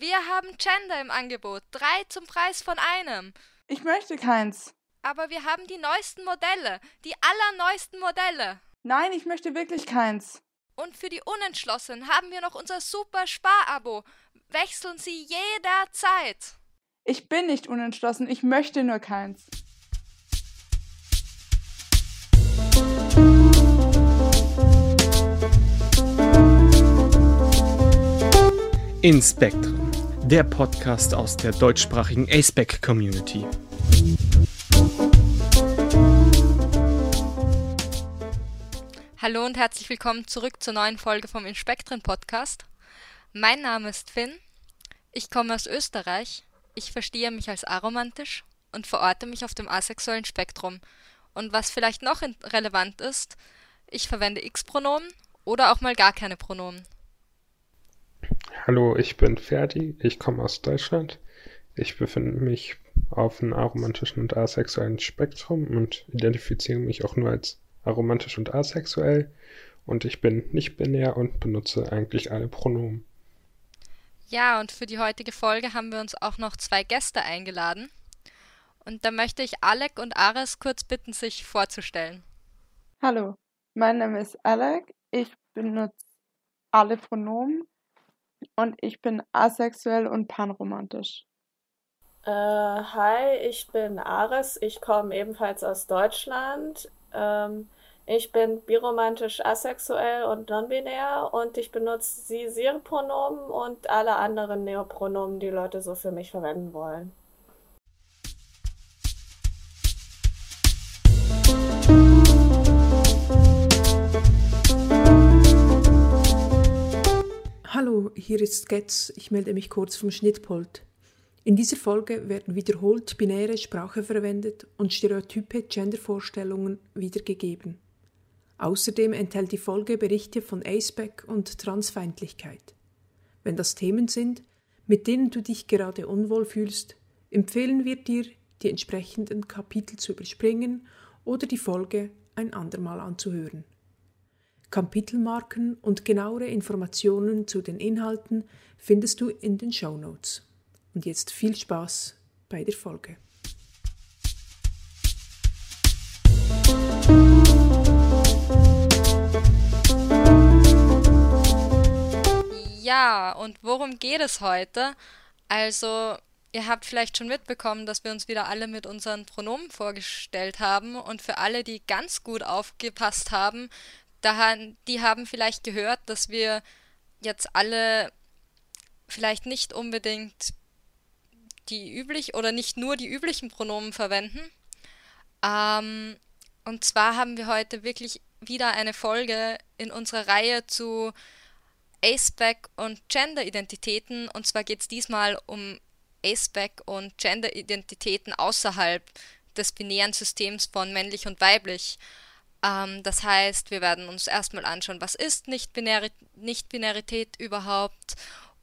Wir haben Gender im Angebot. Drei zum Preis von einem. Ich möchte keins. Aber wir haben die neuesten Modelle. Die allerneuesten Modelle. Nein, ich möchte wirklich keins. Und für die Unentschlossenen haben wir noch unser super Sparabo. Wechseln Sie jederzeit. Ich bin nicht unentschlossen, ich möchte nur keins. In Spectrum, der Podcast aus der deutschsprachigen ASPEC Community. Hallo und herzlich willkommen zurück zur neuen Folge vom Inspektren Podcast. Mein Name ist Finn. Ich komme aus Österreich. Ich verstehe mich als aromantisch und verorte mich auf dem asexuellen Spektrum. Und was vielleicht noch relevant ist, ich verwende X-Pronomen oder auch mal gar keine Pronomen. Hallo, ich bin Ferdi, ich komme aus Deutschland. Ich befinde mich auf einem aromantischen und asexuellen Spektrum und identifiziere mich auch nur als aromantisch und asexuell. Und ich bin nicht binär und benutze eigentlich alle Pronomen. Ja, und für die heutige Folge haben wir uns auch noch zwei Gäste eingeladen. Und da möchte ich Alec und Ares kurz bitten, sich vorzustellen. Hallo, mein Name ist Alec. Ich benutze alle Pronomen und ich bin asexuell und panromantisch. Äh, hi, ich bin Ares. Ich komme ebenfalls aus Deutschland. Ähm, ich bin biromantisch asexuell und non-binär und ich benutze sie, ihre Pronomen und alle anderen Neopronomen, die Leute so für mich verwenden wollen. Hallo, hier ist Getz. Ich melde mich kurz vom Schnittpult. In dieser Folge werden wiederholt binäre Sprache verwendet und stereotype Gendervorstellungen wiedergegeben. Außerdem enthält die Folge Berichte von Aceback und Transfeindlichkeit. Wenn das Themen sind, mit denen du dich gerade unwohl fühlst, empfehlen wir dir, die entsprechenden Kapitel zu überspringen oder die Folge ein andermal anzuhören. Kapitelmarken und genauere Informationen zu den Inhalten findest du in den Show Notes. Und jetzt viel Spaß bei der Folge. Ja, und worum geht es heute? Also, ihr habt vielleicht schon mitbekommen, dass wir uns wieder alle mit unseren Pronomen vorgestellt haben. Und für alle, die ganz gut aufgepasst haben, da, die haben vielleicht gehört, dass wir jetzt alle vielleicht nicht unbedingt die üblich oder nicht nur die üblichen Pronomen verwenden. Ähm, und zwar haben wir heute wirklich wieder eine Folge in unserer Reihe zu Aceback und Gender-Identitäten. Und zwar geht es diesmal um Aceback und Gender-Identitäten außerhalb des binären Systems von männlich und weiblich. Ähm, das heißt, wir werden uns erstmal anschauen, was ist Nicht-Binarität überhaupt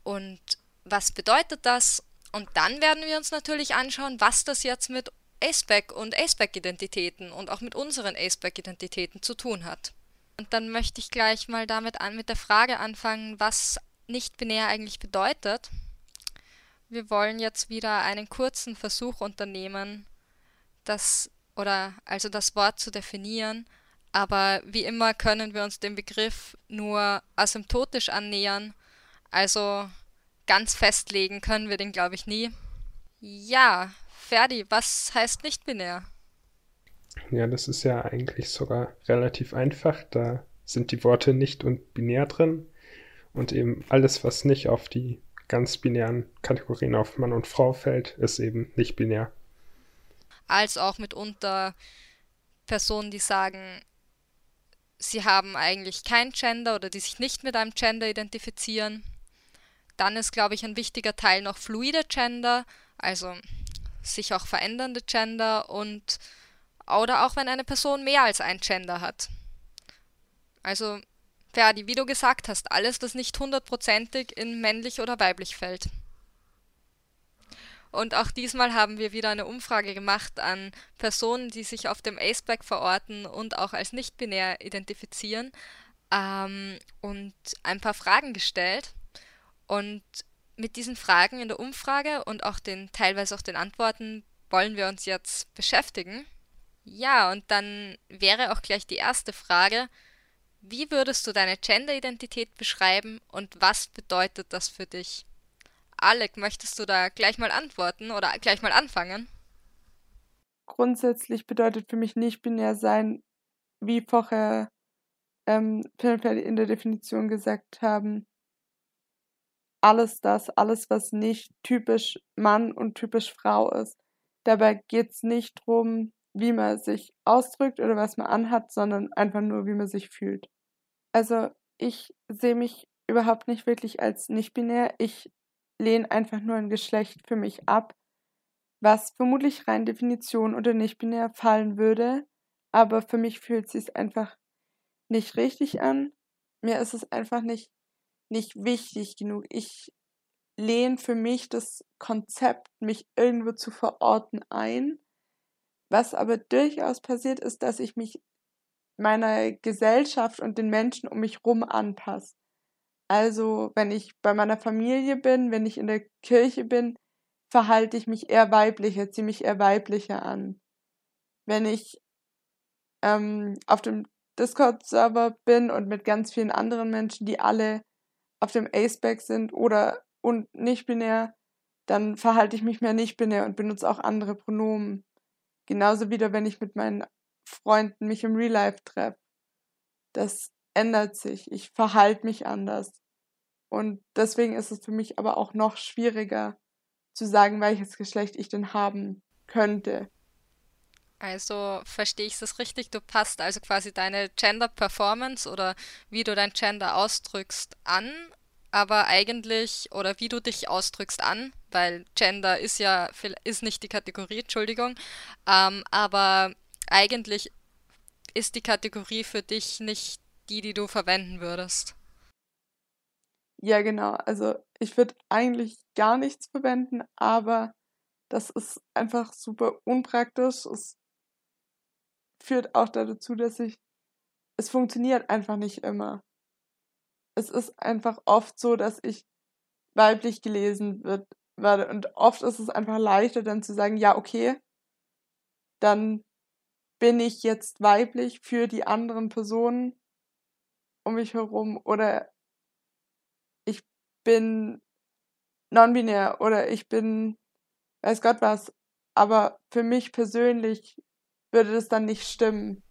und was bedeutet das. Und dann werden wir uns natürlich anschauen, was das jetzt mit Aceback und Aceback-Identitäten und auch mit unseren Aceback-Identitäten zu tun hat. Und dann möchte ich gleich mal damit an mit der Frage anfangen, was nicht-binär eigentlich bedeutet. Wir wollen jetzt wieder einen kurzen Versuch unternehmen, das oder also das Wort zu definieren aber wie immer können wir uns dem Begriff nur asymptotisch annähern, also ganz festlegen können wir den, glaube ich, nie. Ja, Ferdi, was heißt nicht binär? Ja, das ist ja eigentlich sogar relativ einfach. Da sind die Worte nicht und binär drin. Und eben alles, was nicht auf die ganz binären Kategorien auf Mann und Frau fällt, ist eben nicht binär. Als auch mitunter Personen, die sagen, sie haben eigentlich kein Gender oder die sich nicht mit einem Gender identifizieren. Dann ist, glaube ich, ein wichtiger Teil noch fluide Gender, also sich auch verändernde Gender und oder auch wenn eine Person mehr als ein Gender hat. Also, Ferdi, wie du gesagt hast, alles, was nicht hundertprozentig in männlich oder weiblich fällt. Und auch diesmal haben wir wieder eine Umfrage gemacht an Personen, die sich auf dem Aceback verorten und auch als nicht-binär identifizieren ähm, und ein paar Fragen gestellt. Und mit diesen Fragen in der Umfrage und auch den teilweise auch den Antworten wollen wir uns jetzt beschäftigen. Ja, und dann wäre auch gleich die erste Frage, wie würdest du deine Gender-Identität beschreiben und was bedeutet das für dich? Alec, möchtest du da gleich mal antworten oder gleich mal anfangen? Grundsätzlich bedeutet für mich nicht binär sein, wie vorher ähm, in der Definition gesagt haben, alles das, alles, was nicht typisch Mann und typisch Frau ist. Dabei geht es nicht darum, wie man sich ausdrückt oder was man anhat, sondern einfach nur, wie man sich fühlt. Also ich sehe mich überhaupt nicht wirklich als nicht binär. Ich lehne einfach nur ein Geschlecht für mich ab, was vermutlich rein Definition oder nicht binär fallen würde, aber für mich fühlt es sich einfach nicht richtig an. Mir ist es einfach nicht, nicht wichtig genug. Ich lehne für mich das Konzept, mich irgendwo zu verorten, ein. Was aber durchaus passiert ist, dass ich mich meiner Gesellschaft und den Menschen um mich rum anpasse. Also, wenn ich bei meiner Familie bin, wenn ich in der Kirche bin, verhalte ich mich eher weiblicher, ziehe mich eher weiblicher an. Wenn ich ähm, auf dem Discord-Server bin und mit ganz vielen anderen Menschen, die alle auf dem Aceback sind oder und nicht binär, dann verhalte ich mich mehr nicht binär und benutze auch andere Pronomen. Genauso wieder, wenn ich mit meinen Freunden mich im Real Life treffe. Das ändert sich. Ich verhalte mich anders. Und deswegen ist es für mich aber auch noch schwieriger zu sagen, welches Geschlecht ich denn haben könnte. Also verstehe ich das richtig? Du passt also quasi deine Gender Performance oder wie du dein Gender ausdrückst an, aber eigentlich oder wie du dich ausdrückst an, weil Gender ist ja ist nicht die Kategorie, Entschuldigung, ähm, aber eigentlich ist die Kategorie für dich nicht die, die du verwenden würdest. Ja, genau. Also ich würde eigentlich gar nichts verwenden, aber das ist einfach super unpraktisch. Es führt auch dazu, dass ich, es funktioniert einfach nicht immer. Es ist einfach oft so, dass ich weiblich gelesen wird, werde und oft ist es einfach leichter dann zu sagen, ja, okay, dann bin ich jetzt weiblich für die anderen Personen um mich herum oder bin non-binär oder ich bin weiß Gott was. Aber für mich persönlich würde das dann nicht stimmen.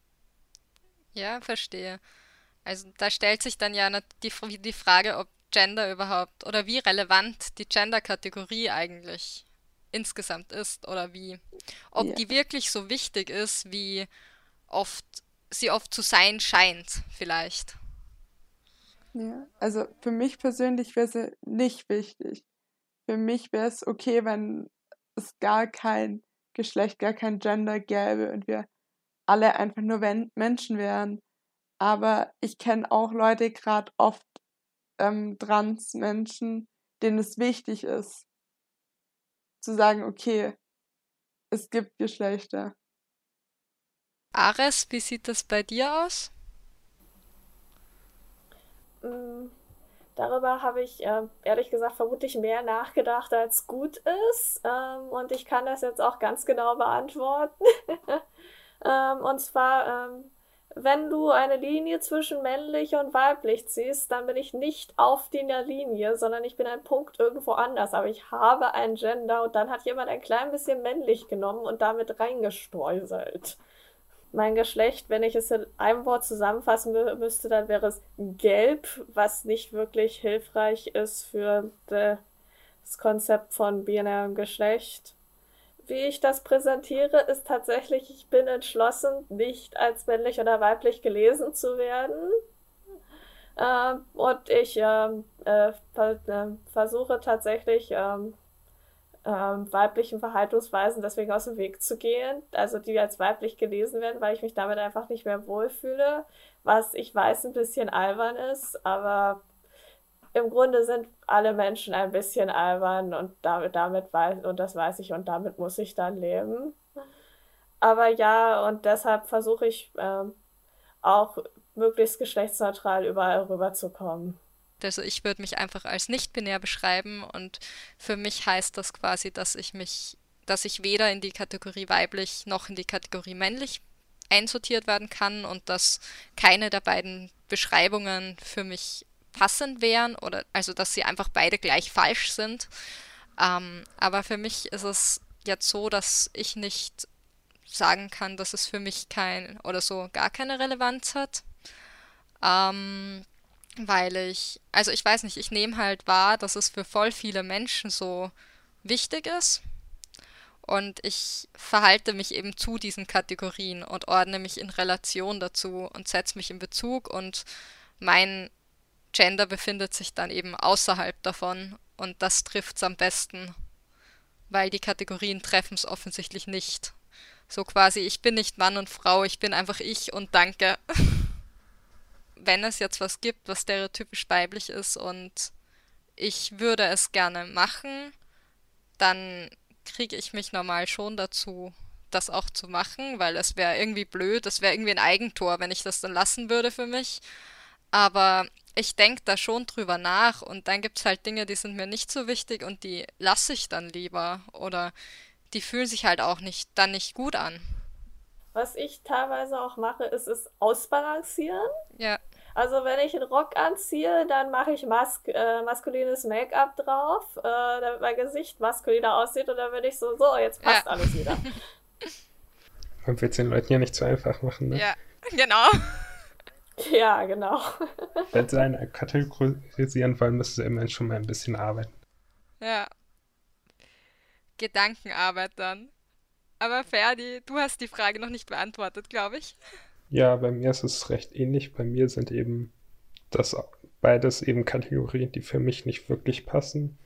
Ja, verstehe. Also da stellt sich dann ja die, die Frage, ob Gender überhaupt oder wie relevant die Gender-Kategorie eigentlich insgesamt ist oder wie, ob ja. die wirklich so wichtig ist, wie oft sie oft zu sein scheint, vielleicht. Ja, also für mich persönlich wäre es nicht wichtig. Für mich wäre es okay, wenn es gar kein Geschlecht, gar kein Gender gäbe und wir alle einfach nur Menschen wären. Aber ich kenne auch Leute, gerade oft ähm, Trans-Menschen, denen es wichtig ist, zu sagen, okay, es gibt Geschlechter. Ares, wie sieht das bei dir aus? Mm, darüber habe ich äh, ehrlich gesagt vermutlich mehr nachgedacht, als gut ist. Ähm, und ich kann das jetzt auch ganz genau beantworten. ähm, und zwar, ähm, wenn du eine Linie zwischen männlich und weiblich ziehst, dann bin ich nicht auf der Linie, sondern ich bin ein Punkt irgendwo anders. Aber ich habe ein Gender und dann hat jemand ein klein bisschen männlich genommen und damit reingestreuselt mein Geschlecht, wenn ich es in einem Wort zusammenfassen müsste, dann wäre es gelb, was nicht wirklich hilfreich ist für das Konzept von binärem Geschlecht. Wie ich das präsentiere, ist tatsächlich, ich bin entschlossen, nicht als männlich oder weiblich gelesen zu werden. Ähm, und ich ähm, äh, äh, versuche tatsächlich ähm, ähm, weiblichen Verhaltensweisen deswegen aus dem Weg zu gehen, also die als weiblich gelesen werden, weil ich mich damit einfach nicht mehr wohlfühle, was ich weiß ein bisschen albern ist, aber im Grunde sind alle Menschen ein bisschen albern und damit, damit weiß, und das weiß ich und damit muss ich dann leben. Aber ja, und deshalb versuche ich ähm, auch möglichst geschlechtsneutral überall rüberzukommen. Also ich würde mich einfach als nicht-binär beschreiben und für mich heißt das quasi, dass ich mich, dass ich weder in die Kategorie weiblich noch in die Kategorie männlich einsortiert werden kann und dass keine der beiden Beschreibungen für mich passend wären oder also dass sie einfach beide gleich falsch sind. Ähm, aber für mich ist es jetzt so, dass ich nicht sagen kann, dass es für mich kein oder so gar keine Relevanz hat. Ähm, weil ich, also ich weiß nicht, ich nehme halt wahr, dass es für voll viele Menschen so wichtig ist. Und ich verhalte mich eben zu diesen Kategorien und ordne mich in Relation dazu und setze mich in Bezug und mein Gender befindet sich dann eben außerhalb davon und das trifft es am besten, weil die Kategorien treffen es offensichtlich nicht. So quasi, ich bin nicht Mann und Frau, ich bin einfach ich und danke. Wenn es jetzt was gibt, was stereotypisch weiblich ist und ich würde es gerne machen, dann kriege ich mich normal schon dazu, das auch zu machen, weil es wäre irgendwie blöd, es wäre irgendwie ein Eigentor, wenn ich das dann lassen würde für mich. Aber ich denke da schon drüber nach und dann gibt es halt Dinge, die sind mir nicht so wichtig und die lasse ich dann lieber oder die fühlen sich halt auch nicht dann nicht gut an. Was ich teilweise auch mache, ist es ausbalancieren. Ja. Also wenn ich einen Rock anziehe, dann mache ich mas äh, maskulines Make-up drauf, äh, damit mein Gesicht maskuliner aussieht und dann bin ich so, so, jetzt passt ja. alles wieder. Man wird es den Leuten ja nicht zu einfach machen, ne? Ja, genau. Ja, genau. Wenn sie einen kategorisieren wollen, müssen sie immerhin schon mal ein bisschen arbeiten. Ja. Gedankenarbeit dann. Aber Ferdi, du hast die Frage noch nicht beantwortet, glaube ich. Ja, bei mir ist es recht ähnlich. Bei mir sind eben das beides eben Kategorien, die für mich nicht wirklich passen.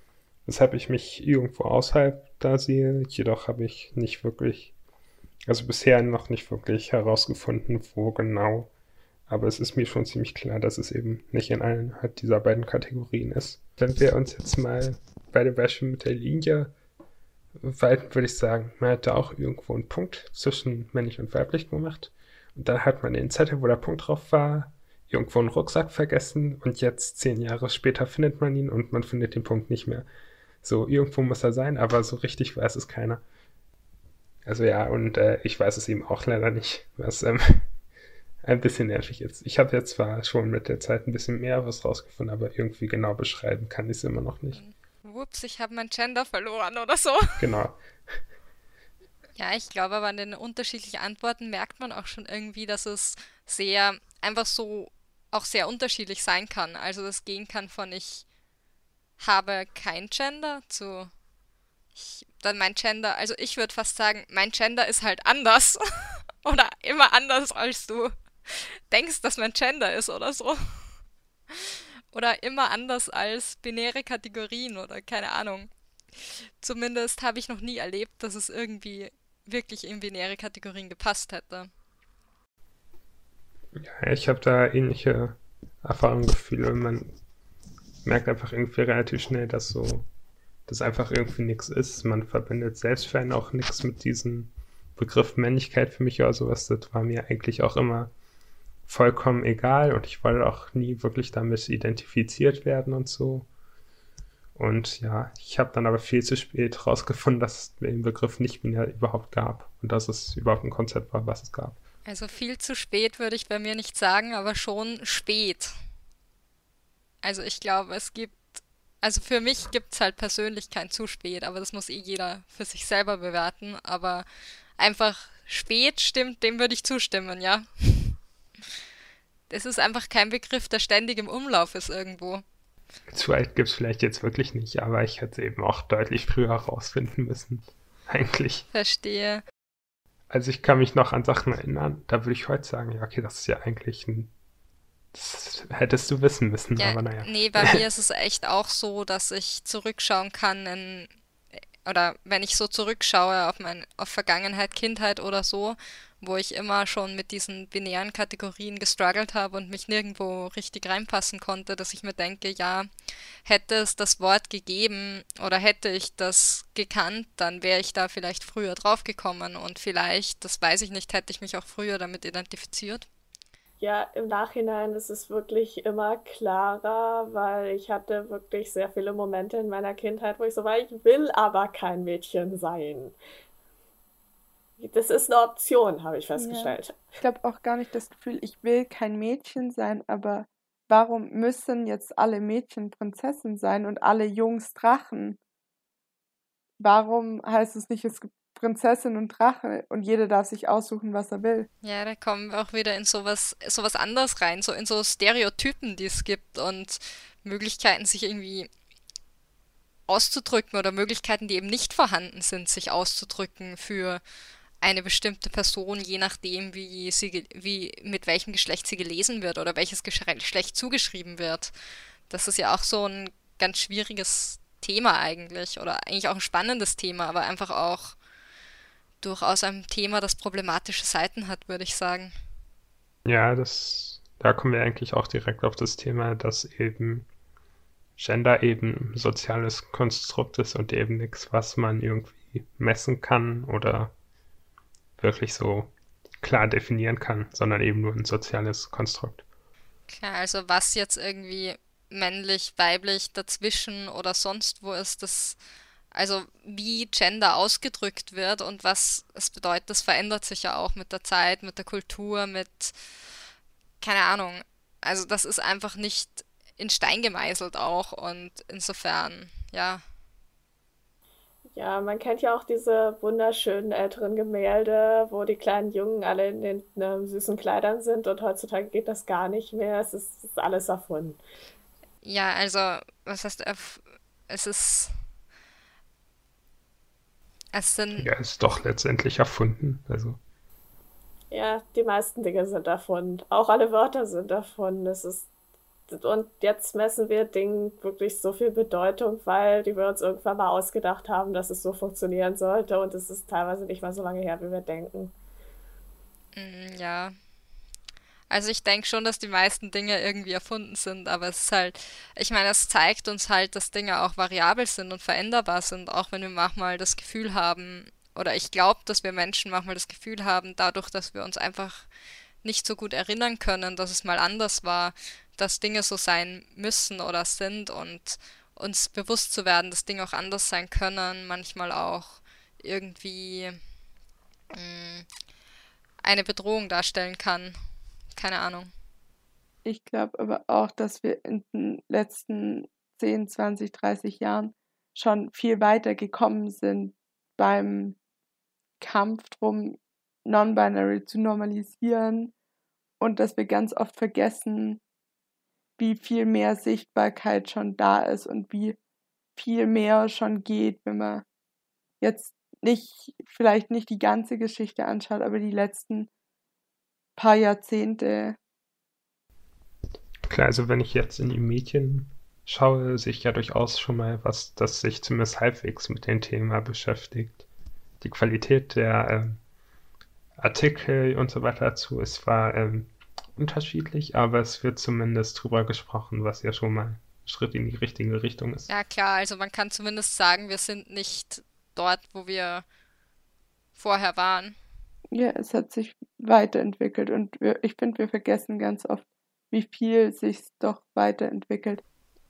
Weshalb ich mich irgendwo außerhalb da sehe. Jedoch habe ich nicht wirklich, also bisher noch nicht wirklich herausgefunden, wo genau aber es ist mir schon ziemlich klar, dass es eben nicht in einer dieser beiden Kategorien ist. Wenn wir uns jetzt mal bei dem Beispiel mit der Linie walten, würde ich sagen, man hätte auch irgendwo einen Punkt zwischen männlich und weiblich gemacht. Und dann hat man den Zettel, wo der Punkt drauf war, irgendwo einen Rucksack vergessen und jetzt zehn Jahre später findet man ihn und man findet den Punkt nicht mehr. So, irgendwo muss er sein, aber so richtig weiß es keiner. Also ja, und äh, ich weiß es eben auch leider nicht, was ähm, ein bisschen nervig jetzt. Ich habe jetzt zwar schon mit der Zeit ein bisschen mehr was rausgefunden, aber irgendwie genau beschreiben kann ich es immer noch nicht. Ups, ich habe mein Gender verloren oder so. Genau. Ja, ich glaube aber an den unterschiedlichen Antworten merkt man auch schon irgendwie, dass es sehr, einfach so auch sehr unterschiedlich sein kann. Also das gehen kann von ich habe kein Gender zu ich, dann mein Gender, also ich würde fast sagen, mein Gender ist halt anders oder immer anders als du denkst, dass man Gender ist oder so. Oder immer anders als binäre Kategorien oder keine Ahnung. Zumindest habe ich noch nie erlebt, dass es irgendwie wirklich in binäre Kategorien gepasst hätte. Ja, ich habe da ähnliche Erfahrungen, Gefühle. Man merkt einfach irgendwie relativ schnell, dass so, das einfach irgendwie nichts ist. Man verbindet selbst für einen auch nichts mit diesem Begriff Männlichkeit für mich oder sowas. Das war mir eigentlich auch immer vollkommen egal und ich wollte auch nie wirklich damit identifiziert werden und so. Und ja, ich habe dann aber viel zu spät rausgefunden, dass es den Begriff nicht mehr überhaupt gab und dass es überhaupt ein Konzept war, was es gab. Also viel zu spät würde ich bei mir nicht sagen, aber schon spät. Also ich glaube, es gibt, also für mich gibt es halt persönlich kein zu spät, aber das muss eh jeder für sich selber bewerten. Aber einfach spät stimmt, dem würde ich zustimmen, ja es ist einfach kein Begriff, der ständig im Umlauf ist irgendwo. Zu alt gibt es vielleicht jetzt wirklich nicht, aber ich hätte eben auch deutlich früher herausfinden müssen. Eigentlich. Verstehe. Also ich kann mich noch an Sachen erinnern, da würde ich heute sagen, ja, okay, das ist ja eigentlich ein. Das hättest du wissen müssen, ja, aber naja. Nee, bei mir ist es echt auch so, dass ich zurückschauen kann in, oder wenn ich so zurückschaue auf mein, auf Vergangenheit, Kindheit oder so wo ich immer schon mit diesen binären Kategorien gestruggelt habe und mich nirgendwo richtig reinpassen konnte, dass ich mir denke, ja, hätte es das Wort gegeben oder hätte ich das gekannt, dann wäre ich da vielleicht früher draufgekommen und vielleicht, das weiß ich nicht, hätte ich mich auch früher damit identifiziert. Ja, im Nachhinein ist es wirklich immer klarer, weil ich hatte wirklich sehr viele Momente in meiner Kindheit, wo ich so war, ich will aber kein Mädchen sein. Das ist eine Option, habe ich festgestellt. Ja. Ich glaube auch gar nicht das Gefühl, ich will kein Mädchen sein, aber warum müssen jetzt alle Mädchen Prinzessin sein und alle Jungs Drachen? Warum heißt es nicht, es gibt Prinzessin und Drache und jeder darf sich aussuchen, was er will. Ja, da kommen wir auch wieder in sowas, sowas anderes rein, so in so Stereotypen, die es gibt und Möglichkeiten, sich irgendwie auszudrücken oder Möglichkeiten, die eben nicht vorhanden sind, sich auszudrücken für eine bestimmte Person, je nachdem, wie sie, wie, mit welchem Geschlecht sie gelesen wird oder welches Geschlecht zugeschrieben wird. Das ist ja auch so ein ganz schwieriges Thema eigentlich oder eigentlich auch ein spannendes Thema, aber einfach auch durchaus ein Thema, das problematische Seiten hat, würde ich sagen. Ja, das, da kommen wir eigentlich auch direkt auf das Thema, dass eben Gender eben soziales Konstrukt ist und eben nichts, was man irgendwie messen kann oder wirklich so klar definieren kann, sondern eben nur ein soziales Konstrukt. Klar, also was jetzt irgendwie männlich, weiblich, dazwischen oder sonst wo ist, das also wie Gender ausgedrückt wird und was es bedeutet, das verändert sich ja auch mit der Zeit, mit der Kultur, mit keine Ahnung. Also das ist einfach nicht in Stein gemeißelt auch und insofern, ja. Ja, man kennt ja auch diese wunderschönen älteren Gemälde, wo die kleinen Jungen alle in den ne, süßen Kleidern sind und heutzutage geht das gar nicht mehr. Es ist, es ist alles erfunden. Ja, also, was heißt, es ist es sind. Ja, ist doch letztendlich erfunden. Also. Ja, die meisten Dinge sind erfunden. Auch alle Wörter sind erfunden. Es ist und jetzt messen wir Dingen wirklich so viel Bedeutung, weil die wir uns irgendwann mal ausgedacht haben, dass es so funktionieren sollte. Und es ist teilweise nicht mal so lange her, wie wir denken. Mm, ja, also ich denke schon, dass die meisten Dinge irgendwie erfunden sind, aber es ist halt, ich meine, es zeigt uns halt, dass Dinge auch variabel sind und veränderbar sind, auch wenn wir manchmal das Gefühl haben, oder ich glaube, dass wir Menschen manchmal das Gefühl haben, dadurch, dass wir uns einfach nicht so gut erinnern können, dass es mal anders war, dass Dinge so sein müssen oder sind und uns bewusst zu werden, dass Dinge auch anders sein können, manchmal auch irgendwie mh, mm, eine Bedrohung darstellen kann keine Ahnung. Ich glaube aber auch, dass wir in den letzten 10, 20, 30 Jahren schon viel weiter gekommen sind beim Kampf drum, Non-Binary zu normalisieren und dass wir ganz oft vergessen, wie viel mehr Sichtbarkeit schon da ist und wie viel mehr schon geht, wenn man jetzt nicht, vielleicht nicht die ganze Geschichte anschaut, aber die letzten paar Jahrzehnte. Klar, also wenn ich jetzt in die Medien schaue, sehe ich ja durchaus schon mal was, das sich zumindest halbwegs mit dem Thema beschäftigt. Die Qualität der ähm, Artikel und so weiter dazu ist zwar ähm, unterschiedlich, aber es wird zumindest drüber gesprochen, was ja schon mal ein Schritt in die richtige Richtung ist. Ja klar, also man kann zumindest sagen, wir sind nicht dort, wo wir vorher waren. Ja, es hat sich weiterentwickelt und wir, ich finde, wir vergessen ganz oft, wie viel sich doch weiterentwickelt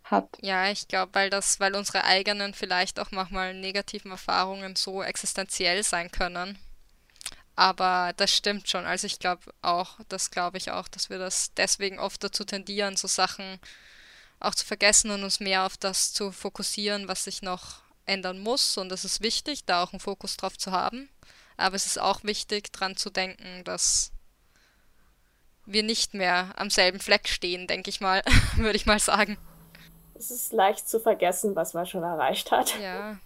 hat. Ja, ich glaube, weil das, weil unsere eigenen vielleicht auch manchmal negativen Erfahrungen so existenziell sein können. Aber das stimmt schon. Also ich glaube auch, das glaube ich auch, dass wir das deswegen oft dazu tendieren, so Sachen auch zu vergessen und uns mehr auf das zu fokussieren, was sich noch ändern muss. Und es ist wichtig, da auch einen Fokus drauf zu haben. Aber es ist auch wichtig, daran zu denken, dass wir nicht mehr am selben Fleck stehen, denke ich mal, würde ich mal sagen. Es ist leicht zu vergessen, was man schon erreicht hat. Ja.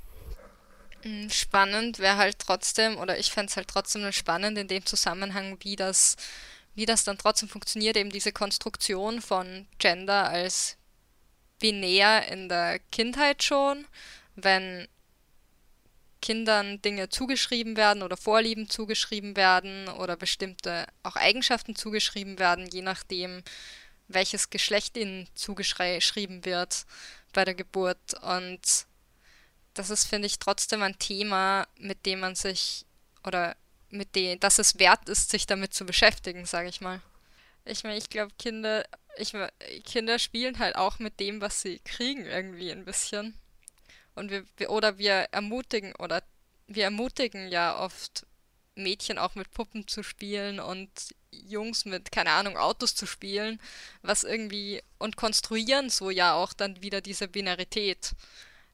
Hm, spannend wäre halt trotzdem, oder ich fände es halt trotzdem spannend in dem Zusammenhang, wie das, wie das dann trotzdem funktioniert, eben diese Konstruktion von Gender als binär in der Kindheit schon, wenn Kindern Dinge zugeschrieben werden oder Vorlieben zugeschrieben werden oder bestimmte auch Eigenschaften zugeschrieben werden, je nachdem, welches Geschlecht ihnen zugeschrieben wird bei der Geburt. Und das ist, finde ich, trotzdem ein Thema, mit dem man sich oder mit dem, dass es wert ist, sich damit zu beschäftigen, sage ich mal. Ich meine, ich glaube, Kinder, ich, Kinder spielen halt auch mit dem, was sie kriegen, irgendwie ein bisschen. Und wir, wir, oder wir ermutigen, oder wir ermutigen ja oft Mädchen auch mit Puppen zu spielen und Jungs mit, keine Ahnung, Autos zu spielen, was irgendwie und konstruieren so ja auch dann wieder diese Binarität.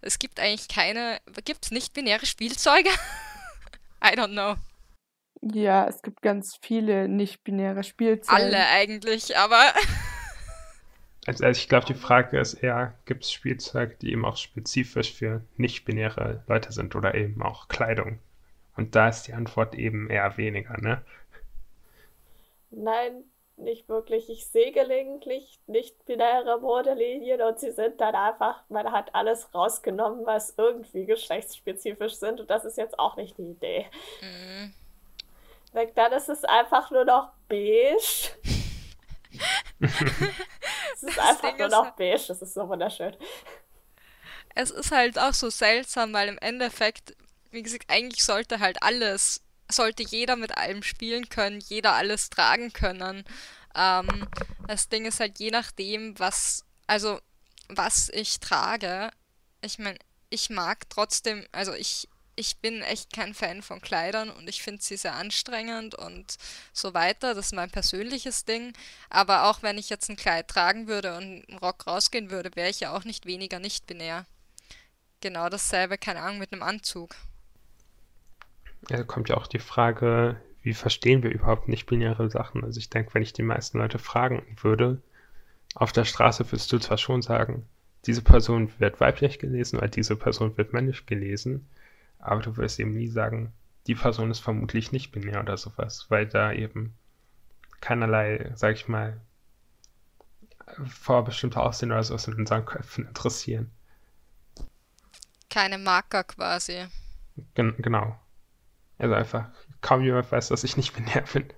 Es gibt eigentlich keine, gibt es nicht binäre Spielzeuge? I don't know. Ja, es gibt ganz viele nicht-binäre Spielzeuge. Alle eigentlich, aber. Also, also ich glaube, die Frage ist eher, gibt es Spielzeuge, die eben auch spezifisch für nicht-binäre Leute sind oder eben auch Kleidung? Und da ist die Antwort eben eher weniger, ne? Nein, nicht wirklich. Ich sehe gelegentlich nicht-binäre Modelinien und sie sind dann einfach, man hat alles rausgenommen, was irgendwie geschlechtsspezifisch sind und das ist jetzt auch nicht die Idee. Mhm. Dann ist es einfach nur noch beige. es ist das einfach Ding nur noch halt beige, das ist so wunderschön. Es ist halt auch so seltsam, weil im Endeffekt, wie gesagt, eigentlich sollte halt alles, sollte jeder mit allem spielen können, jeder alles tragen können. Ähm, das Ding ist halt je nachdem, was, also was ich trage. Ich meine, ich mag trotzdem, also ich ich bin echt kein Fan von Kleidern und ich finde sie sehr anstrengend und so weiter. Das ist mein persönliches Ding. Aber auch wenn ich jetzt ein Kleid tragen würde und einen Rock rausgehen würde, wäre ich ja auch nicht weniger nicht binär. Genau dasselbe, keine Ahnung, mit einem Anzug. Kommt ja auch die Frage, wie verstehen wir überhaupt nicht-binäre Sachen? Also ich denke, wenn ich die meisten Leute fragen würde, auf der Straße wirst du zwar schon sagen, diese Person wird weiblich gelesen oder diese Person wird männlich gelesen, aber du wirst eben nie sagen, die Person ist vermutlich nicht binär oder sowas, weil da eben keinerlei, sag ich mal, vorbestimmte Aussehen oder sowas in unseren Köpfen interessieren. Keine Marker quasi. Gen genau. Also einfach, kaum jemand weiß, dass ich nicht binär bin.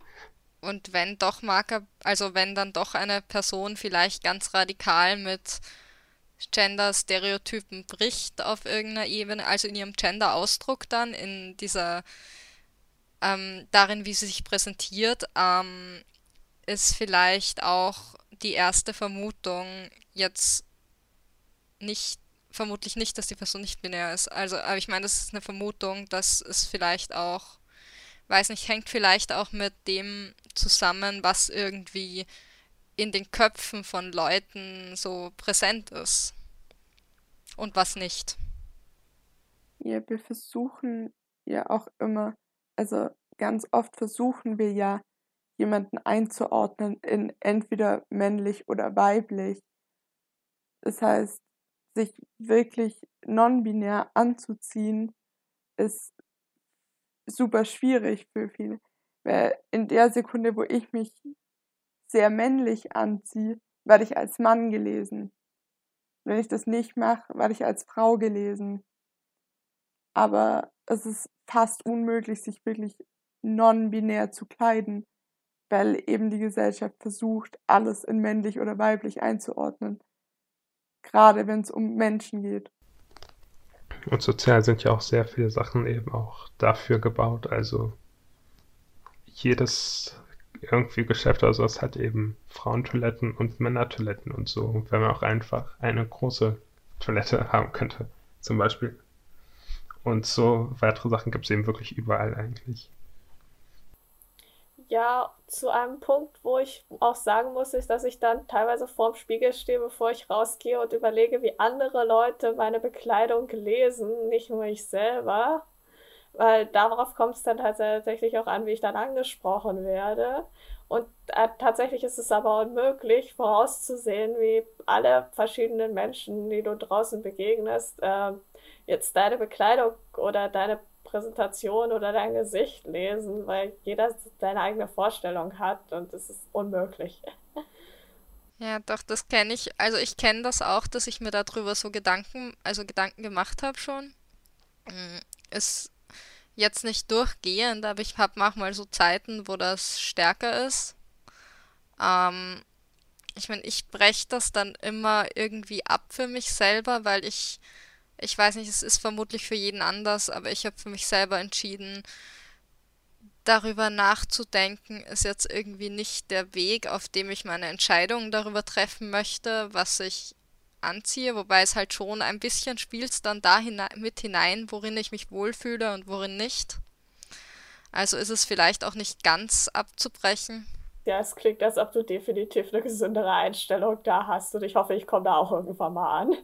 Und wenn doch Marker, also wenn dann doch eine Person vielleicht ganz radikal mit Gender-Stereotypen bricht auf irgendeiner Ebene, also in ihrem Gender-Ausdruck dann, in dieser, ähm, darin, wie sie sich präsentiert, ähm, ist vielleicht auch die erste Vermutung jetzt nicht, vermutlich nicht, dass die Person nicht binär ist. Also, aber ich meine, das ist eine Vermutung, dass es vielleicht auch, weiß nicht, hängt vielleicht auch mit dem zusammen, was irgendwie in den Köpfen von Leuten so präsent ist und was nicht. Ja, wir versuchen ja auch immer, also ganz oft versuchen wir ja, jemanden einzuordnen in entweder männlich oder weiblich. Das heißt, sich wirklich non-binär anzuziehen, ist super schwierig für viele. Weil in der Sekunde, wo ich mich sehr männlich anziehe, werde ich als Mann gelesen. Wenn ich das nicht mache, werde ich als Frau gelesen. Aber es ist fast unmöglich, sich wirklich non-binär zu kleiden, weil eben die Gesellschaft versucht, alles in männlich oder weiblich einzuordnen. Gerade wenn es um Menschen geht. Und sozial sind ja auch sehr viele Sachen eben auch dafür gebaut. Also jedes irgendwie Geschäft oder sowas hat eben Frauentoiletten und Männertoiletten und so. wenn man auch einfach eine große Toilette haben könnte, zum Beispiel. Und so weitere Sachen gibt es eben wirklich überall eigentlich. Ja, zu einem Punkt, wo ich auch sagen muss, ist, dass ich dann teilweise vorm Spiegel stehe, bevor ich rausgehe und überlege, wie andere Leute meine Bekleidung lesen, nicht nur ich selber weil darauf kommt es dann tatsächlich auch an, wie ich dann angesprochen werde. Und äh, tatsächlich ist es aber unmöglich vorauszusehen, wie alle verschiedenen Menschen, die du draußen begegnest, äh, jetzt deine Bekleidung oder deine Präsentation oder dein Gesicht lesen, weil jeder seine eigene Vorstellung hat und es ist unmöglich. Ja, doch, das kenne ich. Also ich kenne das auch, dass ich mir darüber so Gedanken, also Gedanken gemacht habe schon. Mm, es jetzt nicht durchgehend, aber ich habe manchmal so Zeiten, wo das stärker ist. Ähm, ich meine, ich breche das dann immer irgendwie ab für mich selber, weil ich, ich weiß nicht, es ist vermutlich für jeden anders, aber ich habe für mich selber entschieden, darüber nachzudenken ist jetzt irgendwie nicht der Weg, auf dem ich meine Entscheidung darüber treffen möchte, was ich anziehe, wobei es halt schon ein bisschen spielt dann da hinein, mit hinein, worin ich mich wohlfühle und worin nicht. Also ist es vielleicht auch nicht ganz abzubrechen. Ja, es klingt, als ob du definitiv eine gesündere Einstellung da hast und ich hoffe, ich komme da auch irgendwann mal an.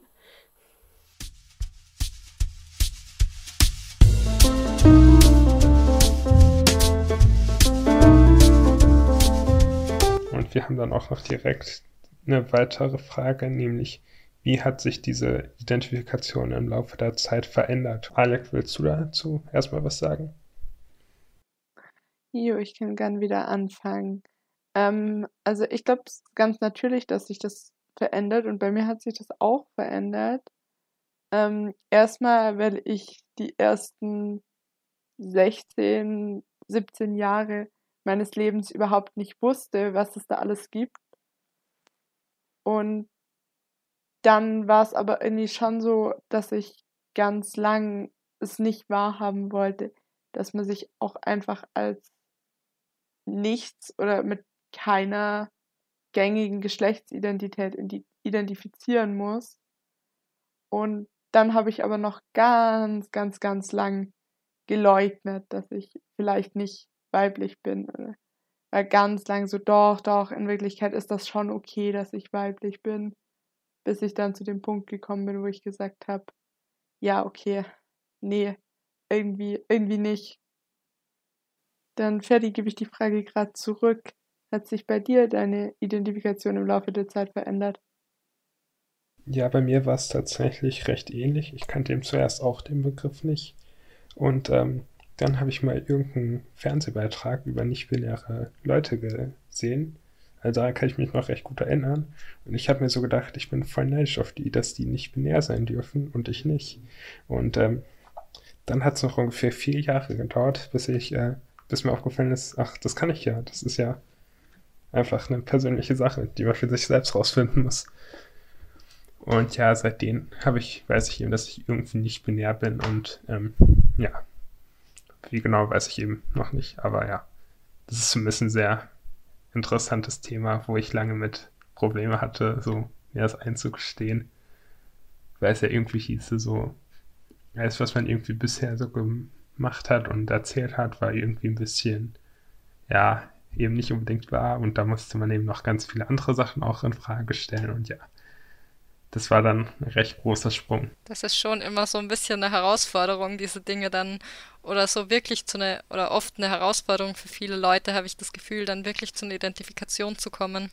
Wir haben dann auch noch direkt eine weitere Frage, nämlich wie hat sich diese Identifikation im Laufe der Zeit verändert? Alec, willst du dazu erstmal was sagen? Jo, ich kann gern wieder anfangen. Ähm, also ich glaube, es ist ganz natürlich, dass sich das verändert und bei mir hat sich das auch verändert. Ähm, erstmal, weil ich die ersten 16, 17 Jahre meines Lebens überhaupt nicht wusste, was es da alles gibt. Und dann war es aber irgendwie schon so, dass ich ganz lang es nicht wahrhaben wollte, dass man sich auch einfach als nichts oder mit keiner gängigen Geschlechtsidentität identifizieren muss. Und dann habe ich aber noch ganz, ganz, ganz lang geleugnet, dass ich vielleicht nicht weiblich bin. Weil ganz lang so, doch, doch, in Wirklichkeit ist das schon okay, dass ich weiblich bin bis ich dann zu dem Punkt gekommen bin, wo ich gesagt habe, ja, okay, nee, irgendwie, irgendwie nicht. Dann, Ferdi, gebe ich die Frage gerade zurück. Hat sich bei dir deine Identifikation im Laufe der Zeit verändert? Ja, bei mir war es tatsächlich recht ähnlich. Ich kannte eben zuerst auch den Begriff nicht. Und ähm, dann habe ich mal irgendeinen Fernsehbeitrag über nicht-binäre Leute gesehen. Also daran kann ich mich noch recht gut erinnern. Und ich habe mir so gedacht, ich bin voll neidisch auf die, dass die nicht binär sein dürfen und ich nicht. Und ähm, dann hat es noch ungefähr vier Jahre gedauert, bis ich, äh, bis mir aufgefallen ist, ach, das kann ich ja. Das ist ja einfach eine persönliche Sache, die man für sich selbst rausfinden muss. Und ja, seitdem habe ich, weiß ich eben, dass ich irgendwie nicht binär bin und ähm, ja, wie genau weiß ich eben noch nicht, aber ja, das ist so ein sehr interessantes Thema, wo ich lange mit Probleme hatte, so mir das einzugestehen. Weil es ja irgendwie hieße, so, alles, was man irgendwie bisher so gemacht hat und erzählt hat, war irgendwie ein bisschen, ja, eben nicht unbedingt wahr. Und da musste man eben noch ganz viele andere Sachen auch in Frage stellen. Und ja, das war dann ein recht großer Sprung. Das ist schon immer so ein bisschen eine Herausforderung, diese Dinge dann, oder so wirklich zu einer, oder oft eine Herausforderung für viele Leute, habe ich das Gefühl, dann wirklich zu einer Identifikation zu kommen.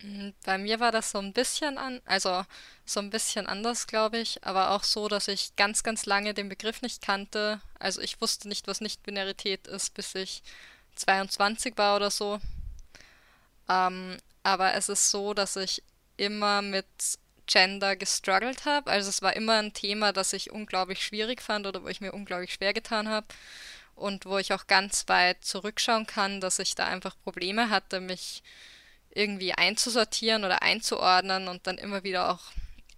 Hm, bei mir war das so ein bisschen an, also so ein bisschen anders, glaube ich, aber auch so, dass ich ganz, ganz lange den Begriff nicht kannte. Also ich wusste nicht, was Nicht-Binarität ist, bis ich 22 war oder so. Ähm, aber es ist so, dass ich immer mit Gender gestruggelt habe. Also es war immer ein Thema, das ich unglaublich schwierig fand oder wo ich mir unglaublich schwer getan habe und wo ich auch ganz weit zurückschauen kann, dass ich da einfach Probleme hatte, mich irgendwie einzusortieren oder einzuordnen und dann immer wieder auch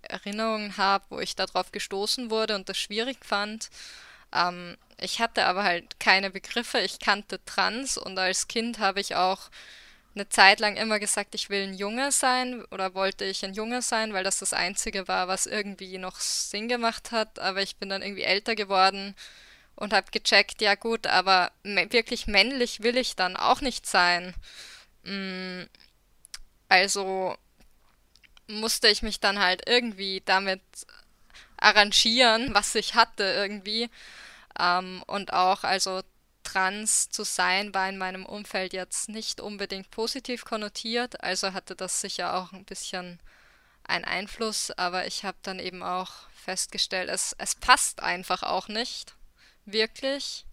Erinnerungen habe, wo ich darauf gestoßen wurde und das schwierig fand. Ähm, ich hatte aber halt keine Begriffe, ich kannte Trans und als Kind habe ich auch eine Zeit lang immer gesagt, ich will ein Junge sein oder wollte ich ein Junge sein, weil das das Einzige war, was irgendwie noch Sinn gemacht hat. Aber ich bin dann irgendwie älter geworden und habe gecheckt, ja gut, aber wirklich männlich will ich dann auch nicht sein. Mm, also musste ich mich dann halt irgendwie damit arrangieren, was ich hatte irgendwie. Ähm, und auch, also trans zu sein war in meinem Umfeld jetzt nicht unbedingt positiv konnotiert, also hatte das sicher auch ein bisschen einen Einfluss, aber ich habe dann eben auch festgestellt, es, es passt einfach auch nicht, wirklich.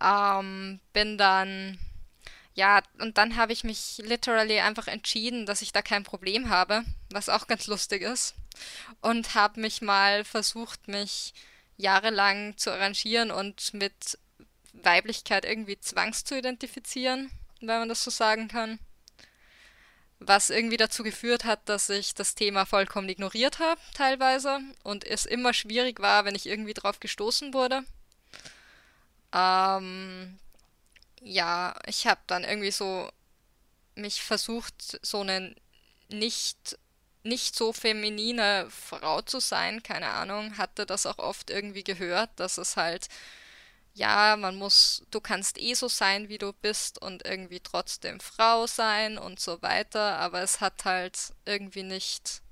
Ähm, bin dann, ja, und dann habe ich mich literally einfach entschieden, dass ich da kein Problem habe, was auch ganz lustig ist, und habe mich mal versucht, mich jahrelang zu arrangieren und mit Weiblichkeit irgendwie zwangs zu identifizieren, wenn man das so sagen kann. Was irgendwie dazu geführt hat, dass ich das Thema vollkommen ignoriert habe, teilweise, und es immer schwierig war, wenn ich irgendwie drauf gestoßen wurde. Ähm, ja, ich habe dann irgendwie so mich versucht, so eine nicht nicht so feminine Frau zu sein, keine Ahnung, hatte das auch oft irgendwie gehört, dass es halt ja, man muss, du kannst eh so sein, wie du bist und irgendwie trotzdem Frau sein und so weiter, aber es hat halt irgendwie nicht,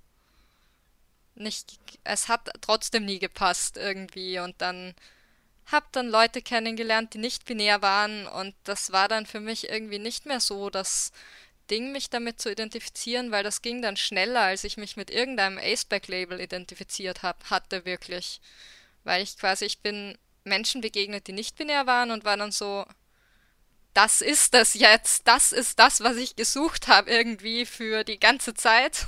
nicht, es hat trotzdem nie gepasst irgendwie und dann hab dann Leute kennengelernt, die nicht binär waren und das war dann für mich irgendwie nicht mehr so das Ding, mich damit zu identifizieren, weil das ging dann schneller, als ich mich mit irgendeinem Aceback-Label identifiziert hab, hatte wirklich. Weil ich quasi, ich bin Menschen begegnet, die nicht binär waren und war dann so, das ist es jetzt, das ist das, was ich gesucht habe irgendwie für die ganze Zeit.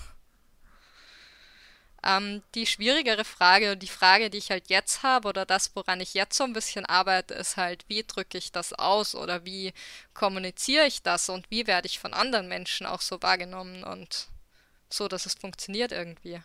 Ähm, die schwierigere Frage, die Frage, die ich halt jetzt habe oder das, woran ich jetzt so ein bisschen arbeite, ist halt, wie drücke ich das aus oder wie kommuniziere ich das und wie werde ich von anderen Menschen auch so wahrgenommen und so, dass es funktioniert irgendwie.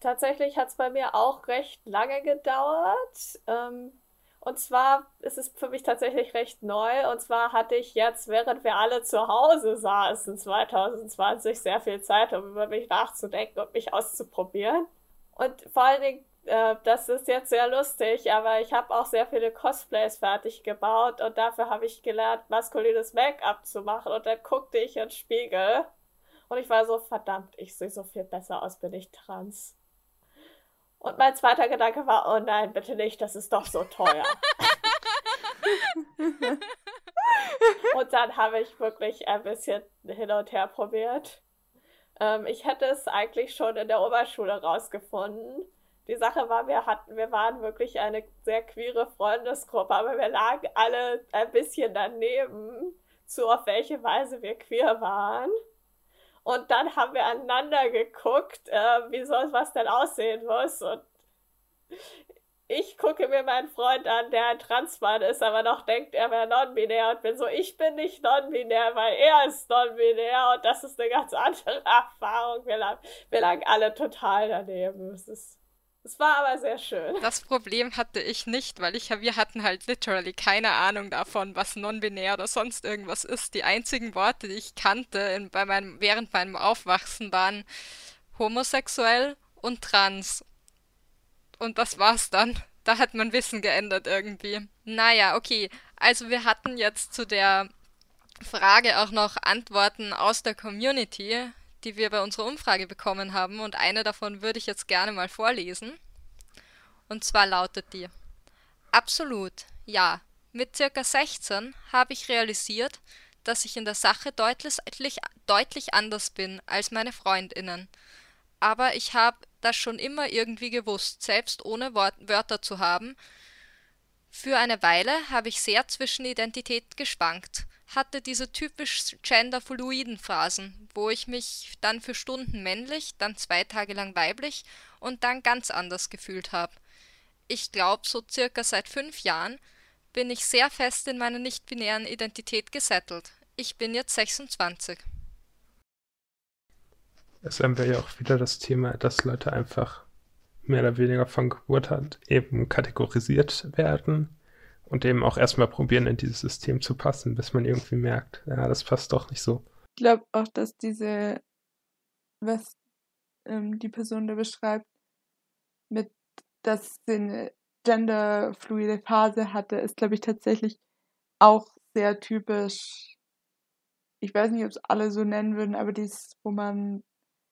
Tatsächlich hat es bei mir auch recht lange gedauert. Ähm, und zwar ist es für mich tatsächlich recht neu. Und zwar hatte ich jetzt, während wir alle zu Hause saßen, 2020, sehr viel Zeit, um über mich nachzudenken und mich auszuprobieren. Und vor allen Dingen, äh, das ist jetzt sehr lustig, aber ich habe auch sehr viele Cosplays fertig gebaut und dafür habe ich gelernt, maskulines Make-up zu machen. Und dann guckte ich in den Spiegel und ich war so, verdammt, ich sehe so viel besser aus, bin ich trans. Und mein zweiter Gedanke war, oh nein, bitte nicht, das ist doch so teuer. und dann habe ich wirklich ein bisschen hin und her probiert. Ähm, ich hätte es eigentlich schon in der Oberschule rausgefunden. Die Sache war, wir hatten, wir waren wirklich eine sehr queere Freundesgruppe, aber wir lagen alle ein bisschen daneben, zu auf welche Weise wir queer waren. Und dann haben wir aneinander geguckt, äh, wie soll was denn aussehen muss. Und ich gucke mir meinen Freund an, der ein Transmann ist, aber noch denkt, er wäre non-binär und bin so, ich bin nicht non-binär, weil er ist non-binär und das ist eine ganz andere Erfahrung. Wir lagen, wir lagen alle total daneben. Es ist es war aber sehr schön. Das Problem hatte ich nicht, weil ich, wir hatten halt literally keine Ahnung davon, was non-binär oder sonst irgendwas ist. Die einzigen Worte, die ich kannte in, bei meinem, während meinem Aufwachsen, waren homosexuell und trans. Und das war's dann. Da hat mein Wissen geändert irgendwie. Naja, okay. Also wir hatten jetzt zu der Frage auch noch Antworten aus der Community die wir bei unserer Umfrage bekommen haben und eine davon würde ich jetzt gerne mal vorlesen. Und zwar lautet die Absolut, ja. Mit circa 16 habe ich realisiert, dass ich in der Sache deutlich, deutlich anders bin als meine Freundinnen. Aber ich habe das schon immer irgendwie gewusst, selbst ohne Wort Wörter zu haben. Für eine Weile habe ich sehr zwischen Identität geschwankt hatte diese typisch genderfluiden Phasen, wo ich mich dann für Stunden männlich, dann zwei Tage lang weiblich und dann ganz anders gefühlt habe. Ich glaube, so circa seit fünf Jahren bin ich sehr fest in meiner nicht-binären Identität gesettelt. Ich bin jetzt 26. Es haben wir ja auch wieder das Thema, dass Leute einfach mehr oder weniger von Geburt an eben kategorisiert werden und eben auch erstmal probieren, in dieses System zu passen, bis man irgendwie merkt, ja, das passt doch nicht so. Ich glaube auch, dass diese, was ähm, die Person da beschreibt, mit, dass sie eine genderfluide Phase hatte, ist, glaube ich, tatsächlich auch sehr typisch. Ich weiß nicht, ob es alle so nennen würden, aber dies, wo man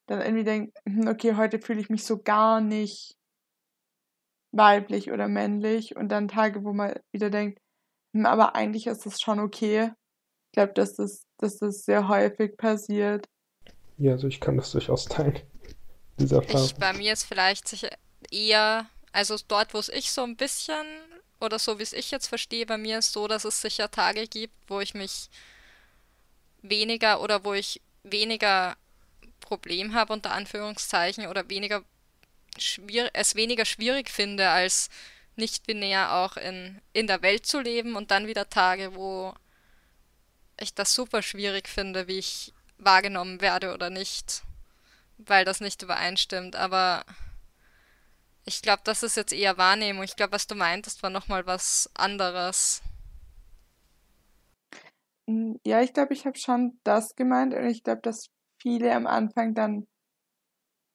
dann irgendwie denkt, hm, okay, heute fühle ich mich so gar nicht weiblich oder männlich und dann Tage, wo man wieder denkt, hm, aber eigentlich ist das schon okay. Ich glaube, dass das, dass das sehr häufig passiert. Ja, also ich kann das durchaus teilen. Dieser Fall. Ich, bei mir ist vielleicht sicher eher, also dort, wo es ich so ein bisschen, oder so wie es ich jetzt verstehe, bei mir ist so, dass es sicher Tage gibt, wo ich mich weniger oder wo ich weniger Problem habe, unter Anführungszeichen, oder weniger es weniger schwierig finde, als nicht binär auch in, in der Welt zu leben und dann wieder Tage, wo ich das super schwierig finde, wie ich wahrgenommen werde oder nicht, weil das nicht übereinstimmt. Aber Ich glaube, das ist jetzt eher Wahrnehmung. Ich glaube, was du meintest, war nochmal was anderes. Hm, ja, ich glaube, ich habe schon das gemeint und ich glaube, dass viele am Anfang dann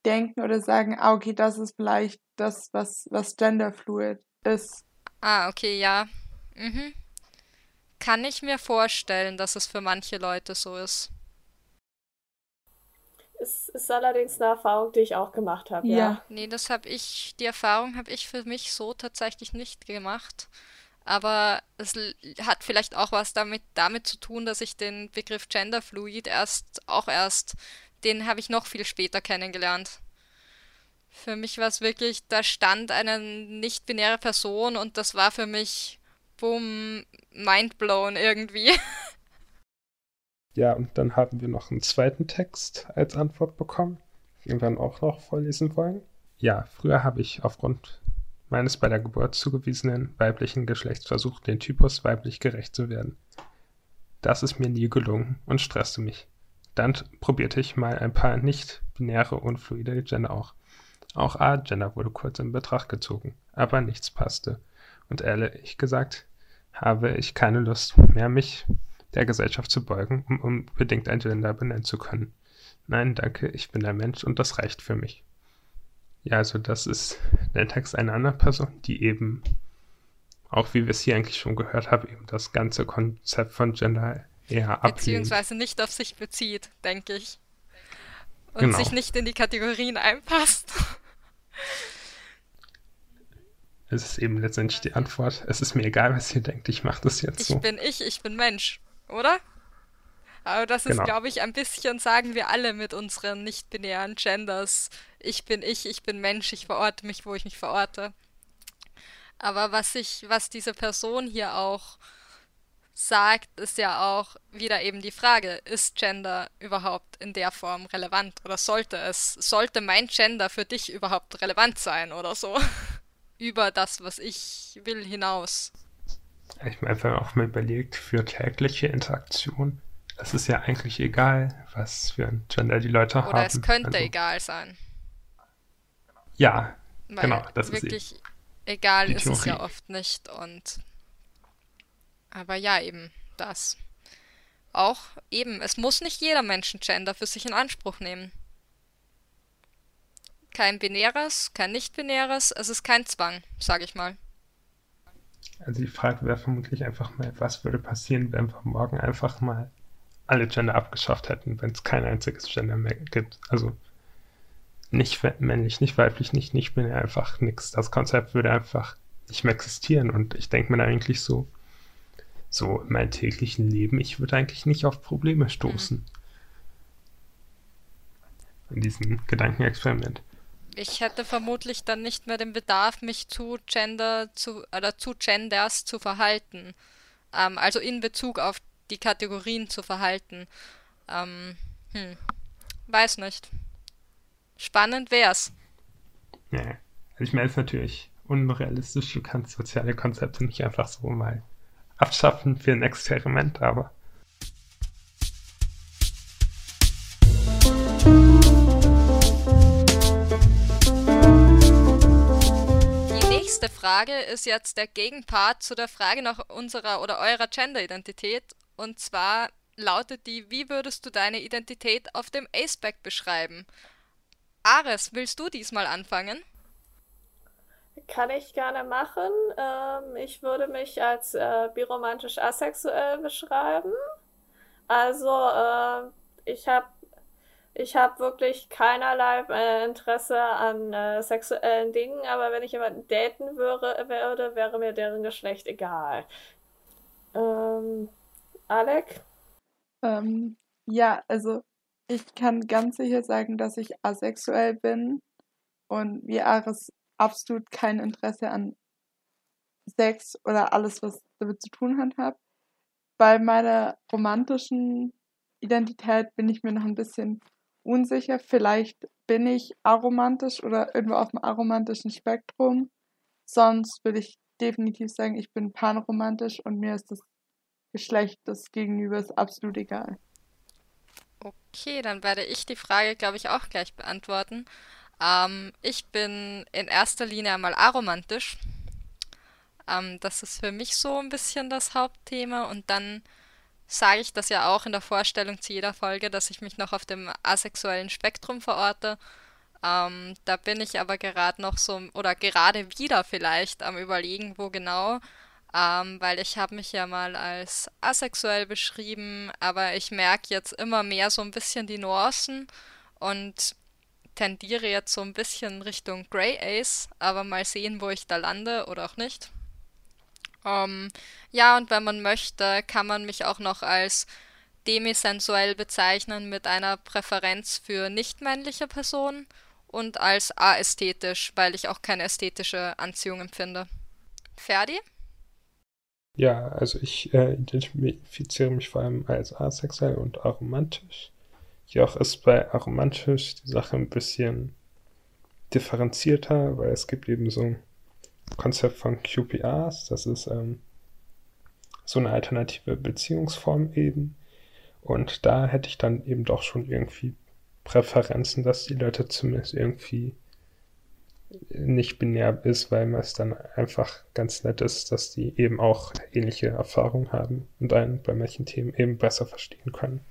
denken oder sagen, ah, okay, das ist vielleicht das, was, was genderfluid ist. Ah, okay, ja. Mhm. Kann ich mir vorstellen, dass es für manche Leute so ist. Es ist allerdings eine Erfahrung, die ich auch gemacht habe, ja. Ja. Nee, das habe ich, die Erfahrung habe ich für mich so tatsächlich nicht gemacht. Aber es hat vielleicht auch was damit, damit zu tun, dass ich den Begriff Genderfluid erst, auch erst, den habe ich noch viel später kennengelernt. Für mich war es wirklich, da stand eine nicht-binäre Person und das war für mich, boom, mindblown irgendwie. Ja, und dann haben wir noch einen zweiten Text als Antwort bekommen, den wir dann auch noch vorlesen wollen. Ja, früher habe ich aufgrund meines bei der Geburt zugewiesenen weiblichen Geschlechts versucht, den Typus weiblich gerecht zu werden. Das ist mir nie gelungen und stresste mich. Dann probierte ich mal ein paar nicht-binäre und fluide Gender auch. Auch A-Gender wurde kurz in Betracht gezogen, aber nichts passte. Und ehrlich gesagt, habe ich keine Lust mehr, mich der Gesellschaft zu beugen, um unbedingt ein Gender benennen zu können. Nein, danke, ich bin ein Mensch und das reicht für mich. Ja, also das ist der Text einer anderen Person, die eben, auch wie wir es hier eigentlich schon gehört haben, eben das ganze Konzept von Gender ablehnt. Beziehungsweise nicht auf sich bezieht, denke ich. Und Genau. sich nicht in die Kategorien einpasst. Es ist eben letztendlich die Antwort. Es ist mir egal, was ihr denkt, ich mache das jetzt Ich so. bin ich, ich bin Mensch, oder? Aber das ist, Genau. glaube ich, ein bisschen, sagen wir alle mit unseren nicht-binären Genders. Ich bin ich, ich bin Mensch, ich verorte mich, wo ich mich verorte. Aber was ich, was diese Person hier auch sagt, ist ja auch wieder eben die Frage, ist Gender überhaupt in der Form relevant oder sollte es, sollte mein Gender für dich überhaupt relevant sein oder so? Über das, was ich will, hinaus. Ich mir einfach auch mal überlegt, für tägliche Interaktion, es ist ja eigentlich egal, was für ein Gender die Leute haben. Oder es könnte Also, egal sein. Ja, Weil Genau, das ist wirklich egal ist es ja oft nicht. Und aber ja, eben das. Auch eben, es muss nicht jeder Mensch Gender für sich in Anspruch nehmen. Kein binäres, kein nicht-binäres, es ist kein Zwang, sage ich mal. also die Frage wäre vermutlich einfach mal, was würde passieren, wenn wir morgen einfach mal alle Gender abgeschafft hätten, wenn es kein einziges Gender mehr gibt. Also nicht männlich, nicht weiblich, nicht nicht binär, einfach nichts. Das Konzept würde einfach nicht mehr existieren. Und ich denke mir da eigentlich so, so in meinem täglichen Leben, ich würde eigentlich nicht auf Probleme stoßen. In diesem Gedankenexperiment. Ich hätte vermutlich dann nicht mehr den Bedarf, mich zu Gender zu oder zu Genders zu verhalten. Ähm, also in Bezug auf die Kategorien zu verhalten. Ähm, hm, weiß nicht. Spannend wär's. Ja, also ich meine, es natürlich unrealistisch, du kannst soziale Konzepte nicht einfach so mal abschaffen für ein Experiment, aber Die nächste Frage ist jetzt der Gegenpart zu der Frage nach unserer oder eurer Gender-Identität. Und zwar lautet die, wie würdest du deine Identität auf dem Aceback beschreiben? Ares, willst du diesmal anfangen? Kann ich gerne machen. Ähm, ich würde mich als äh, biromantisch asexuell beschreiben. Also, äh, ich habe ich hab wirklich keinerlei äh, Interesse an äh, sexuellen Dingen, aber wenn ich jemanden daten würde, würde, wäre mir deren Geschlecht egal. Ähm, Alec? Ähm, ja, also ich kann ganz sicher sagen, dass ich asexuell bin und wie Ares absolut kein Interesse an Sex oder alles, was damit zu tun hat. Bei meiner romantischen Identität bin ich mir noch ein bisschen unsicher. Vielleicht bin ich aromantisch oder irgendwo auf dem aromantischen Spektrum. Sonst würde ich definitiv sagen, ich bin panromantisch und mir ist das Geschlecht des Gegenübers absolut egal. Okay, dann werde ich die Frage, glaube ich, auch gleich beantworten. Ähm, ich bin in erster Linie einmal aromantisch. Ähm, das ist für mich so ein bisschen das Hauptthema. Und dann sage ich das ja auch in der Vorstellung zu jeder Folge, dass ich mich noch auf dem asexuellen Spektrum verorte. Ähm, da bin ich aber gerade noch so, oder gerade wieder vielleicht am Überlegen, wo genau. Ähm, weil ich habe mich ja mal als asexuell beschrieben, aber ich merke jetzt immer mehr so ein bisschen die Nuancen und tendiere jetzt so ein bisschen Richtung Grey Ace, aber mal sehen, wo ich da lande oder auch nicht. Ähm, ja, und wenn man möchte, kann man mich auch noch als demisensuell bezeichnen mit einer Präferenz für nicht-männliche Personen und als aästhetisch, weil ich auch keine ästhetische Anziehung empfinde. Ferdi? Ja, also ich äh, identifiziere mich vor allem als asexuell und aromantisch. Jedoch ist bei aromantisch die Sache ein bisschen differenzierter, weil es gibt eben so ein Konzept von QPRs, das ist ähm, so eine alternative Beziehungsform eben. Und da hätte ich dann eben doch schon irgendwie Präferenzen, dass die Leute zumindest irgendwie nicht binär ist, weil es dann einfach ganz nett ist, dass die eben auch ähnliche Erfahrungen haben und einen bei manchen Themen eben besser verstehen können.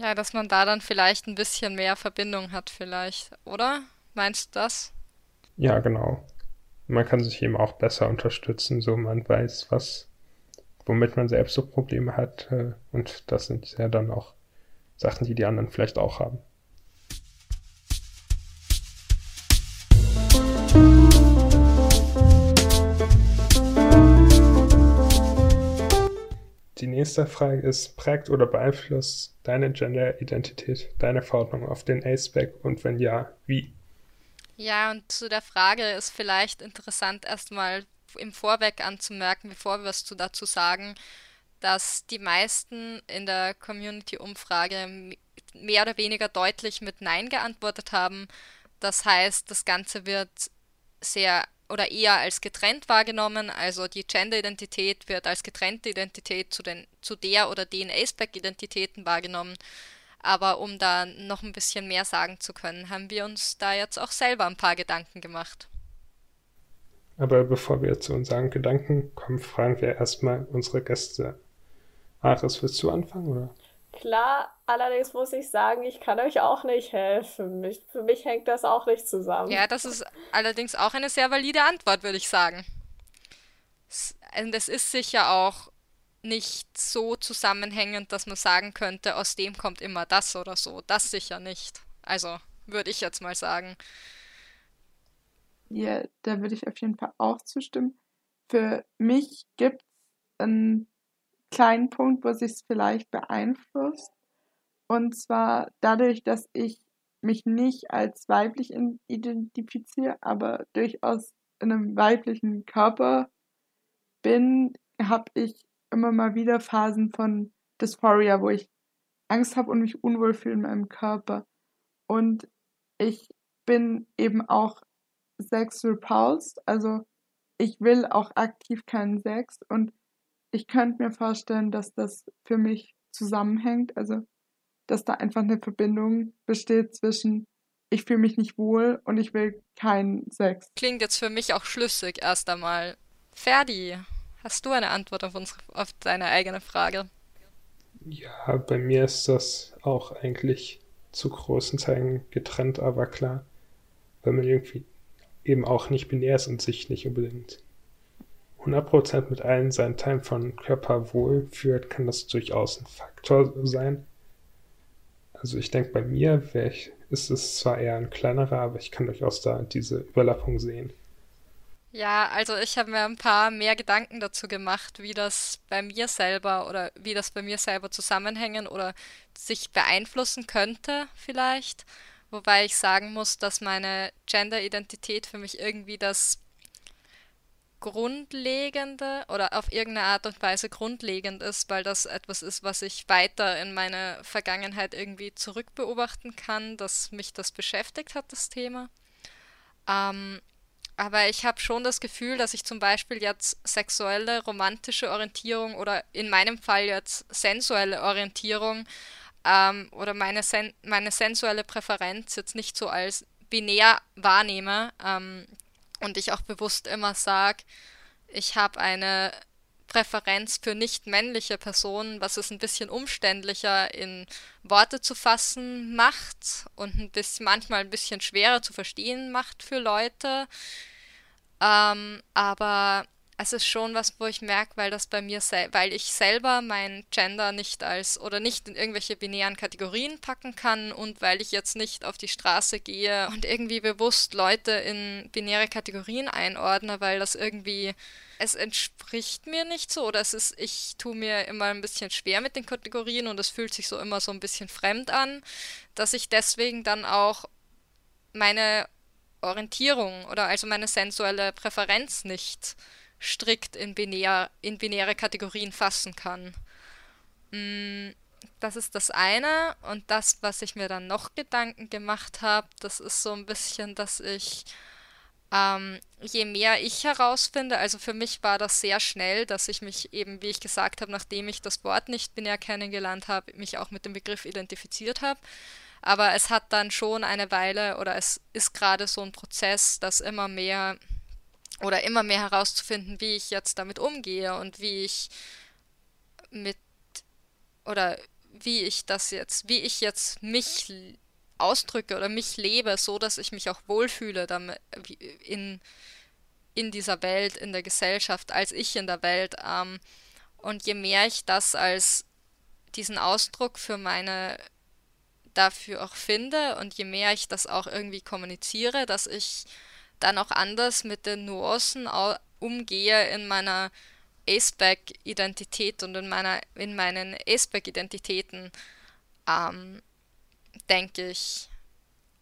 Ja, dass man da dann vielleicht ein bisschen mehr Verbindung hat, vielleicht, oder? Meinst du das? Ja, genau. Man kann sich eben auch besser unterstützen, so man weiß, was, womit man selbst so Probleme hat. Äh, und das sind ja dann auch Sachen, die die anderen vielleicht auch haben. Die nächste Frage ist, prägt oder beeinflusst deine Gender-Identität deine Verordnung auf den A-Spec und wenn ja, wie? Ja, und zu der Frage ist vielleicht interessant erstmal im Vorweg anzumerken, bevor wir was dazu sagen, dass die meisten in der Community-Umfrage mehr oder weniger deutlich mit Nein geantwortet haben. Das heißt, das Ganze wird sehr oder eher als getrennt wahrgenommen. Also die Gender-Identität wird als getrennte Identität zu, den, zu der oder den Aceback-Identitäten wahrgenommen. Aber um da noch ein bisschen mehr sagen zu können, haben wir uns da jetzt auch selber ein paar Gedanken gemacht. Aber bevor wir zu unseren Gedanken kommen, fragen wir erstmal unsere Gäste. Aris, willst du anfangen, oder? Klar, allerdings muss ich sagen, ich kann euch auch nicht helfen. Mich, für mich hängt das auch nicht zusammen. Ja, das ist allerdings auch eine sehr valide Antwort, würde ich sagen. Und es ist sicher auch nicht so zusammenhängend, dass man sagen könnte, aus dem kommt immer das oder so. Das sicher nicht. Also würde ich jetzt mal sagen. Ja, da würde ich auf jeden Fall auch zustimmen. Für mich gibt es einen kleinen Punkt, wo sich es vielleicht beeinflusst. Und zwar dadurch, dass ich mich nicht als weiblich identifiziere, aber durchaus in einem weiblichen Körper bin, habe ich immer mal wieder Phasen von Dysphoria, wo ich Angst habe und mich unwohl fühle in meinem Körper. Und ich bin eben auch Sex repulsed, also ich will auch aktiv keinen Sex und ich könnte mir vorstellen, dass das für mich zusammenhängt, also dass da einfach eine Verbindung besteht zwischen ich fühle mich nicht wohl und ich will keinen Sex. Klingt jetzt für mich auch schlüssig erst einmal. Ferdi, hast du eine Antwort auf, unsere, auf deine eigene Frage? Ja, bei mir ist das auch eigentlich zu großen Teilen getrennt, aber klar, weil man irgendwie eben auch nicht binär ist und sich nicht unbedingt 100% mit allen seinen Teilen von Körper wohlfühlt, kann das durchaus ein Faktor sein. Also ich denke, bei mir ich, ist es zwar eher ein kleinerer, aber ich kann durchaus da diese Überlappung sehen. Ja, also ich habe mir ein paar mehr Gedanken dazu gemacht, wie das bei mir selber oder wie das bei mir selber zusammenhängen oder sich beeinflussen könnte vielleicht. Wobei ich sagen muss, dass meine Gender-Identität für mich irgendwie das grundlegende oder auf irgendeine Art und Weise grundlegend ist, weil das etwas ist, was ich weiter in meine Vergangenheit irgendwie zurückbeobachten kann, dass mich das beschäftigt hat, das Thema. Ähm, aber ich habe schon das Gefühl, dass ich zum Beispiel jetzt sexuelle, romantische Orientierung oder in meinem Fall jetzt sensuelle Orientierung ähm, oder meine, sen meine sensuelle Präferenz jetzt nicht so als binär wahrnehme ähm, und ich auch bewusst immer sage, ich habe eine Präferenz für nicht männliche Personen, was es ein bisschen umständlicher in Worte zu fassen macht und ein bisschen, manchmal ein bisschen schwerer zu verstehen macht für Leute. Ähm, aber es ist schon was, wo ich merke, weil das bei mir, weil ich selber mein Gender nicht als oder nicht in irgendwelche binären Kategorien packen kann und weil ich jetzt nicht auf die Straße gehe und irgendwie bewusst Leute in binäre Kategorien einordne, weil das irgendwie es entspricht mir nicht so oder es ist, ich tue mir immer ein bisschen schwer mit den Kategorien und es fühlt sich so immer so ein bisschen fremd an, dass ich deswegen dann auch meine Orientierung oder also meine sensuelle Präferenz nicht strikt in, binär, in binäre Kategorien fassen kann. Mm, das ist das eine. Und das, was ich mir dann noch Gedanken gemacht habe, das ist so ein bisschen, dass ich, ähm, je mehr ich herausfinde, also für mich war das sehr schnell, dass ich mich eben, wie ich gesagt habe, nachdem ich das Wort nicht binär kennengelernt habe, mich auch mit dem Begriff identifiziert habe. Aber es hat dann schon eine Weile oder es ist gerade so ein Prozess, dass immer mehr oder immer mehr herauszufinden, wie ich jetzt damit umgehe und wie ich mit oder wie ich das jetzt, wie ich jetzt mich ausdrücke oder mich lebe, so dass ich mich auch wohlfühle damit in, in dieser Welt, in der Gesellschaft, als ich in der Welt. Ähm, und je mehr ich das als diesen Ausdruck für meine dafür auch finde und je mehr ich das auch irgendwie kommuniziere, dass ich dann auch anders mit den Nuancen umgehe in meiner Aceback-Identität und in, meiner, in meinen Aceback-Identitäten, ähm, denke ich.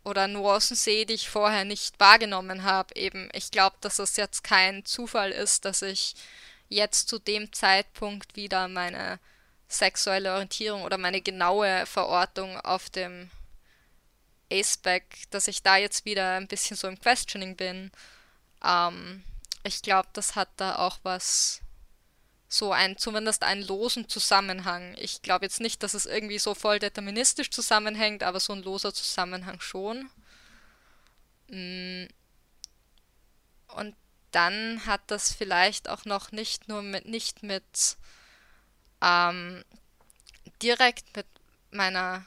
Oder Nuancen sehe, die ich vorher nicht wahrgenommen habe. Eben, ich glaube, dass es jetzt kein Zufall ist, dass ich jetzt zu dem Zeitpunkt wieder meine sexuelle Orientierung oder meine genaue Verortung auf dem Aceback, dass ich da jetzt wieder ein bisschen so im Questioning bin. Ähm, ich glaube, das hat da auch was, so ein, zumindest einen losen Zusammenhang. Ich glaube jetzt nicht, dass es irgendwie so voll deterministisch zusammenhängt, aber so ein loser Zusammenhang schon. Mm. Und dann hat das vielleicht auch noch nicht nur mit, nicht mit ähm, direkt mit meiner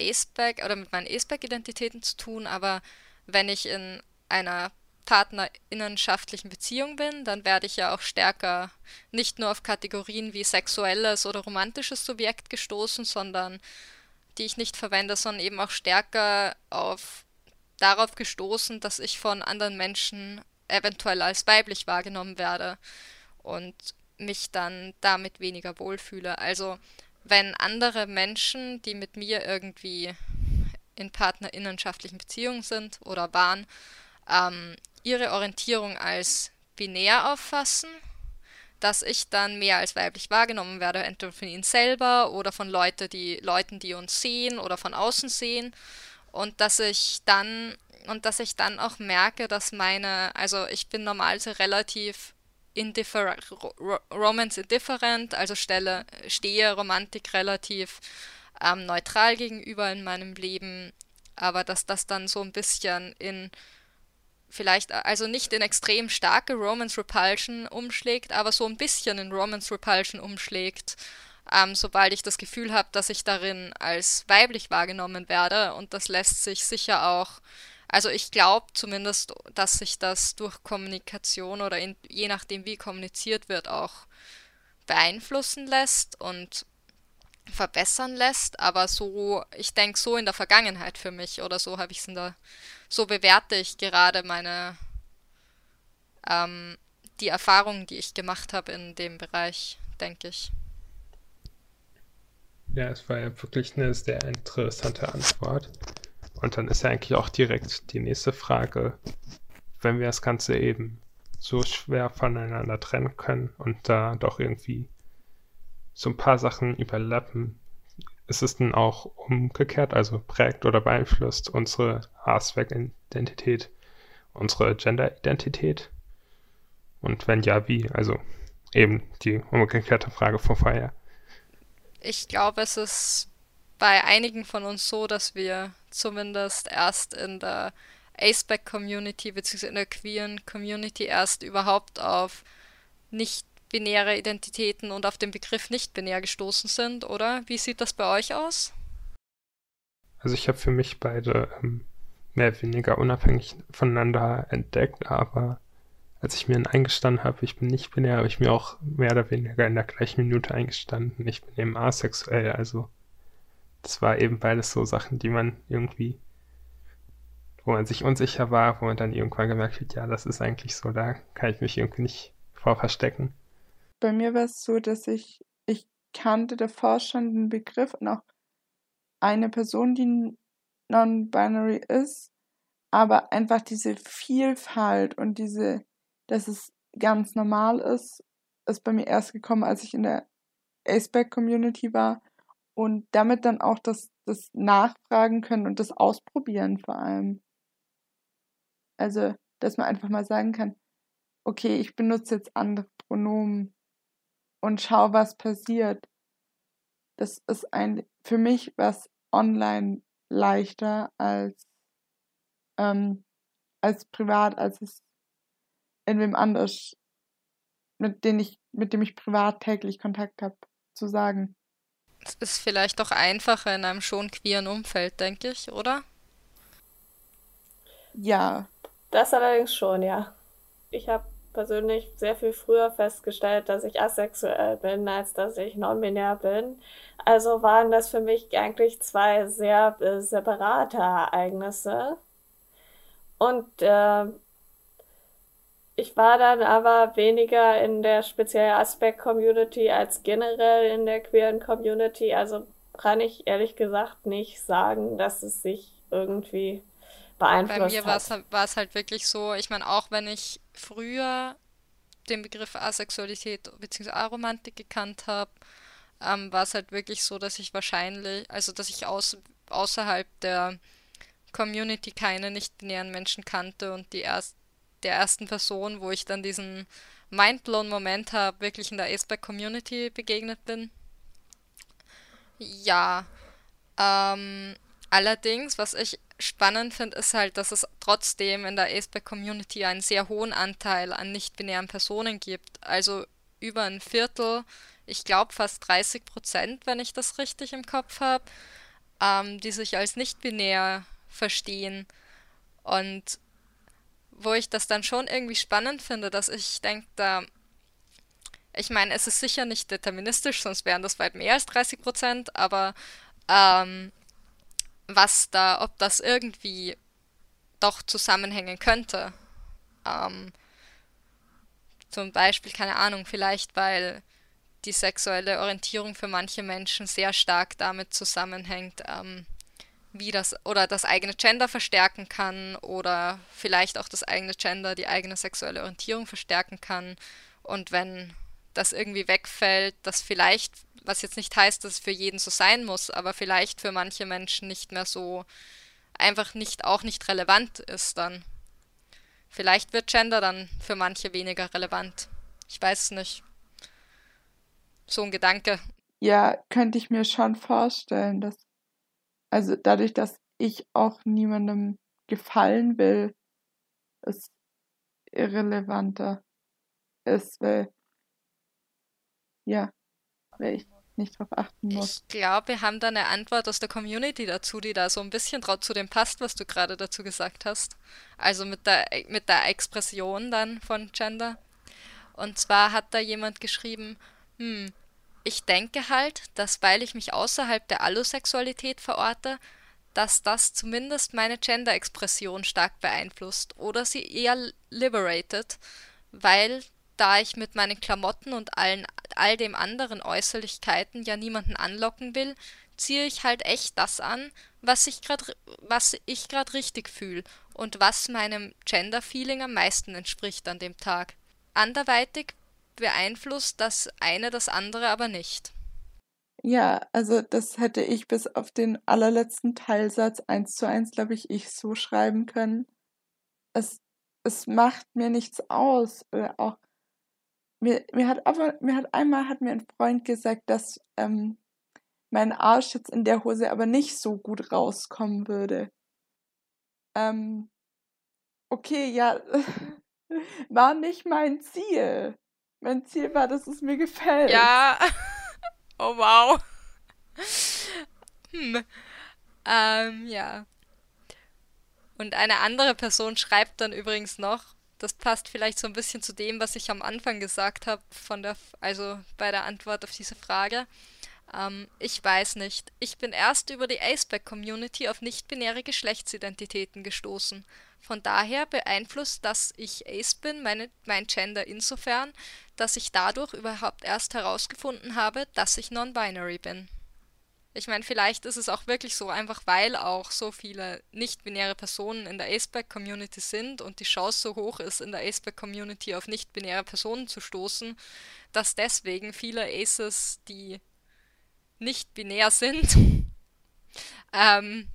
Aceback oder mit meinen Aceback-Identitäten zu tun, aber wenn ich in einer partnerinnenschaftlichen Beziehung bin, dann werde ich ja auch stärker nicht nur auf Kategorien wie sexuelles oder romantisches Subjekt gestoßen, sondern die ich nicht verwende, sondern eben auch stärker auf darauf gestoßen, dass ich von anderen Menschen eventuell als weiblich wahrgenommen werde und mich dann damit weniger wohlfühle. Also wenn andere Menschen, die mit mir irgendwie in partnerinnenschaftlichen Beziehungen sind oder waren, ähm, ihre Orientierung als binär auffassen, dass ich dann mehr als weiblich wahrgenommen werde, entweder von ihnen selber oder von Leute, die, Leuten, die uns sehen oder von außen sehen. Und dass ich dann und dass ich dann auch merke, dass meine, also ich bin normalerweise relativ indifferent, Romance indifferent, also stelle, stehe Romantik relativ ähm, neutral gegenüber in meinem Leben, aber dass das dann so ein bisschen in vielleicht, also nicht in extrem starke Romance Repulsion umschlägt, aber so ein bisschen in Romance Repulsion umschlägt, ähm, sobald ich das Gefühl habe, dass ich darin als weiblich wahrgenommen werde. Und das lässt sich sicher auch also ich glaube zumindest, dass sich das durch Kommunikation oder in, je nachdem, wie kommuniziert wird, auch beeinflussen lässt und verbessern lässt, aber so, ich denke so in der Vergangenheit für mich oder so habe ich es in der, so bewerte ich gerade meine, ähm, die Erfahrungen, die ich gemacht habe in dem Bereich, denke ich. Ja, es war ja wirklich eine sehr interessante Antwort. Und dann ist ja eigentlich auch direkt die nächste Frage, wenn wir das Ganze eben so schwer voneinander trennen können und da doch irgendwie so ein paar Sachen überlappen, ist es dann auch umgekehrt, also prägt oder beeinflusst unsere Haarspec-Identität unsere Gender-Identität? Und wenn ja, wie? Also eben die umgekehrte Frage von vorher. Ich glaube, es ist bei einigen von uns so, dass wir zumindest erst in der Aceback-Community bzw. in der queeren Community erst überhaupt auf nicht-binäre Identitäten und auf den Begriff nicht-binär gestoßen sind, oder? Wie sieht das bei euch aus? Also ich habe für mich beide ähm, mehr oder weniger unabhängig voneinander entdeckt, aber als ich mir eingestanden habe, ich bin nicht binär, habe ich mir auch mehr oder weniger in der gleichen Minute eingestanden, ich bin eben asexuell, also das war eben beides so Sachen, die man irgendwie, wo man sich unsicher war, wo man dann irgendwann gemerkt hat, ja, das ist eigentlich so, da kann ich mich irgendwie nicht vor verstecken. Bei mir war es so, dass ich, ich kannte davor schon den Begriff und auch eine Person, die non-binary ist, aber einfach diese Vielfalt und diese, dass es ganz normal ist, ist bei mir erst gekommen, als ich in der Aceback-Community war und damit dann auch das, das Nachfragen können und das Ausprobieren vor allem. Also, dass man einfach mal sagen kann, okay, ich benutze jetzt andere Pronomen und schau, was passiert. Das ist ein, für mich was online leichter als, ähm, als privat, als es in wem anders, mit dem ich, mit dem ich privat täglich Kontakt habe, zu sagen. Es ist vielleicht auch einfacher in einem schon queeren Umfeld, denke ich, oder? Ja. Das allerdings schon, ja. Ich habe persönlich sehr viel früher festgestellt, dass ich asexuell bin, als dass ich non-binär bin. Also waren das für mich eigentlich zwei sehr äh, separate Ereignisse. Und äh, ich war dann aber weniger in der speziellen Aspekt-Community als generell in der queeren Community. Also kann ich ehrlich gesagt nicht sagen, dass es sich irgendwie beeinflusst hat. Bei mir war es, es halt wirklich so, ich meine, auch wenn ich früher den Begriff Asexualität bzw. Aromantik gekannt habe, ähm, war es halt wirklich so, dass ich wahrscheinlich, also dass ich aus, außerhalb der Community keine nicht-binären Menschen kannte und die erst der ersten Person, wo ich dann diesen Mindblown-Moment habe, wirklich in der Aceback-Community begegnet bin. Ja, ähm, allerdings, was ich spannend finde, ist halt, dass es trotzdem in der Aceback-Community einen sehr hohen Anteil an nicht-binären Personen gibt. Also über ein Viertel, ich glaube fast 30 Prozent, wenn ich das richtig im Kopf habe, ähm, die sich als nicht-binär verstehen. Und wo ich das dann schon irgendwie spannend finde, dass ich denke, da, ich meine, es ist sicher nicht deterministisch, sonst wären das weit mehr als 30 Prozent, aber ähm, was da, ob das irgendwie doch zusammenhängen könnte. Ähm, zum Beispiel, keine Ahnung, vielleicht weil die sexuelle Orientierung für manche Menschen sehr stark damit zusammenhängt, ähm, wie das oder das eigene Gender verstärken kann oder vielleicht auch das eigene Gender die eigene sexuelle Orientierung verstärken kann. Und wenn das irgendwie wegfällt, das vielleicht, was jetzt nicht heißt, dass es für jeden so sein muss, aber vielleicht für manche Menschen nicht mehr so einfach nicht auch nicht relevant ist dann. Vielleicht wird Gender dann für manche weniger relevant. Ich weiß es nicht. So ein Gedanke. Ja, könnte ich mir schon vorstellen, dass also dadurch, dass ich auch niemandem gefallen will, es irrelevanter ist, weil ja, weil ich nicht drauf achten muss. Ich glaube, wir haben da eine Antwort aus der Community dazu, die da so ein bisschen zu dem passt, was du gerade dazu gesagt hast. Also mit der, mit der Expression dann von Gender. Und zwar hat da jemand geschrieben, hm, ich denke halt, dass weil ich mich außerhalb der Allosexualität verorte, dass das zumindest meine Gender-Expression stark beeinflusst oder sie eher liberated, weil da ich mit meinen Klamotten und allen, all dem anderen Äußerlichkeiten ja niemanden anlocken will, ziehe ich halt echt das an, was ich gerade was ich gerade richtig fühle und was meinem Gender-Feeling am meisten entspricht an dem Tag. Anderweitig beeinflusst das eine das andere aber nicht. Ja, also das hätte ich bis auf den allerletzten Teilsatz eins zu eins, glaube ich, ich so schreiben können. Es, es macht mir nichts aus. Oder auch mir, mir hat aber, mir hat einmal hat mir ein Freund gesagt, dass ähm, mein Arsch jetzt in der Hose aber nicht so gut rauskommen würde. Ähm, okay, ja, war nicht mein Ziel. Mein Ziel war, dass es mir gefällt. Ja. Oh wow. Hm. Ähm, ja. Und eine andere Person schreibt dann übrigens noch, das passt vielleicht so ein bisschen zu dem, was ich am Anfang gesagt habe, von der, also bei der Antwort auf diese Frage. Ähm, ich weiß nicht. Ich bin erst über die Aceback-Community auf nicht-binäre Geschlechtsidentitäten gestoßen. Von daher beeinflusst, dass ich Ace bin, meine, mein Gender insofern, dass ich dadurch überhaupt erst herausgefunden habe, dass ich non-binary bin. Ich meine, vielleicht ist es auch wirklich so, einfach weil auch so viele nicht-binäre Personen in der Aceback-Community sind und die Chance so hoch ist, in der Aceback-Community auf nicht-binäre Personen zu stoßen, dass deswegen viele Aces, die nicht binär sind, ähm,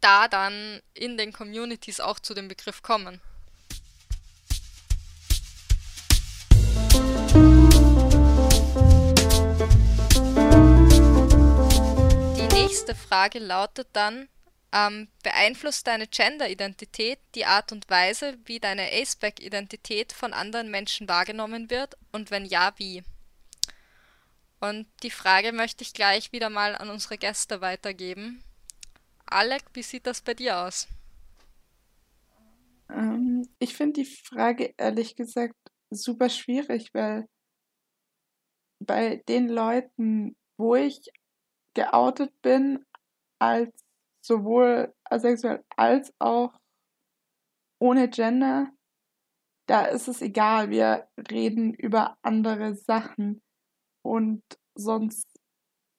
da dann in den Communities auch zu dem Begriff kommen. Nächste Frage lautet dann, ähm, beeinflusst deine Gender-Identität die Art und Weise, wie deine Aceback-Identität von anderen Menschen wahrgenommen wird und wenn ja, wie? Und die Frage möchte ich gleich wieder mal an unsere Gäste weitergeben. Alec, wie sieht das bei dir aus? Ähm, ich finde die Frage ehrlich gesagt super schwierig, weil bei den Leuten, wo ich geoutet bin, als sowohl asexuell als auch ohne Gender, da ist es egal, wir reden über andere Sachen. Und sonst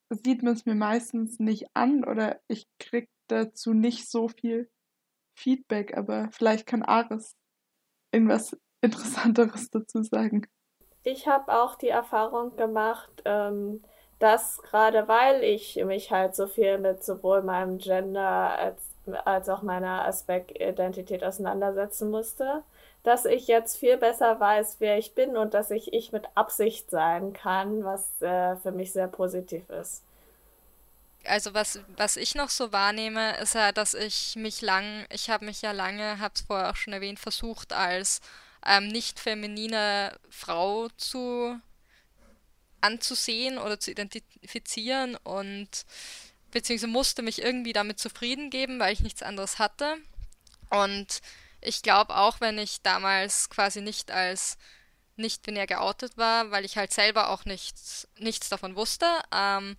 sieht man es mir meistens nicht an oder ich krieg dazu nicht so viel Feedback, aber vielleicht kann Aris irgendwas Interessanteres dazu sagen. Ich habe auch die Erfahrung gemacht, ähm, dass gerade weil ich mich halt so viel mit sowohl meinem Gender als, als auch meiner Aspekt-Identität auseinandersetzen musste, dass ich jetzt viel besser weiß, wer ich bin und dass ich ich mit Absicht sein kann, was äh, für mich sehr positiv ist. Also was, was ich noch so wahrnehme, ist ja, dass ich mich lang, ich habe mich ja lange, habe es vorher auch schon erwähnt, versucht als ähm, nicht feminine Frau zu anzusehen oder zu identifizieren und beziehungsweise musste mich irgendwie damit zufrieden geben, weil ich nichts anderes hatte. Und ich glaube auch, wenn ich damals quasi nicht als nicht binär geoutet war, weil ich halt selber auch nichts, nichts davon wusste, ähm,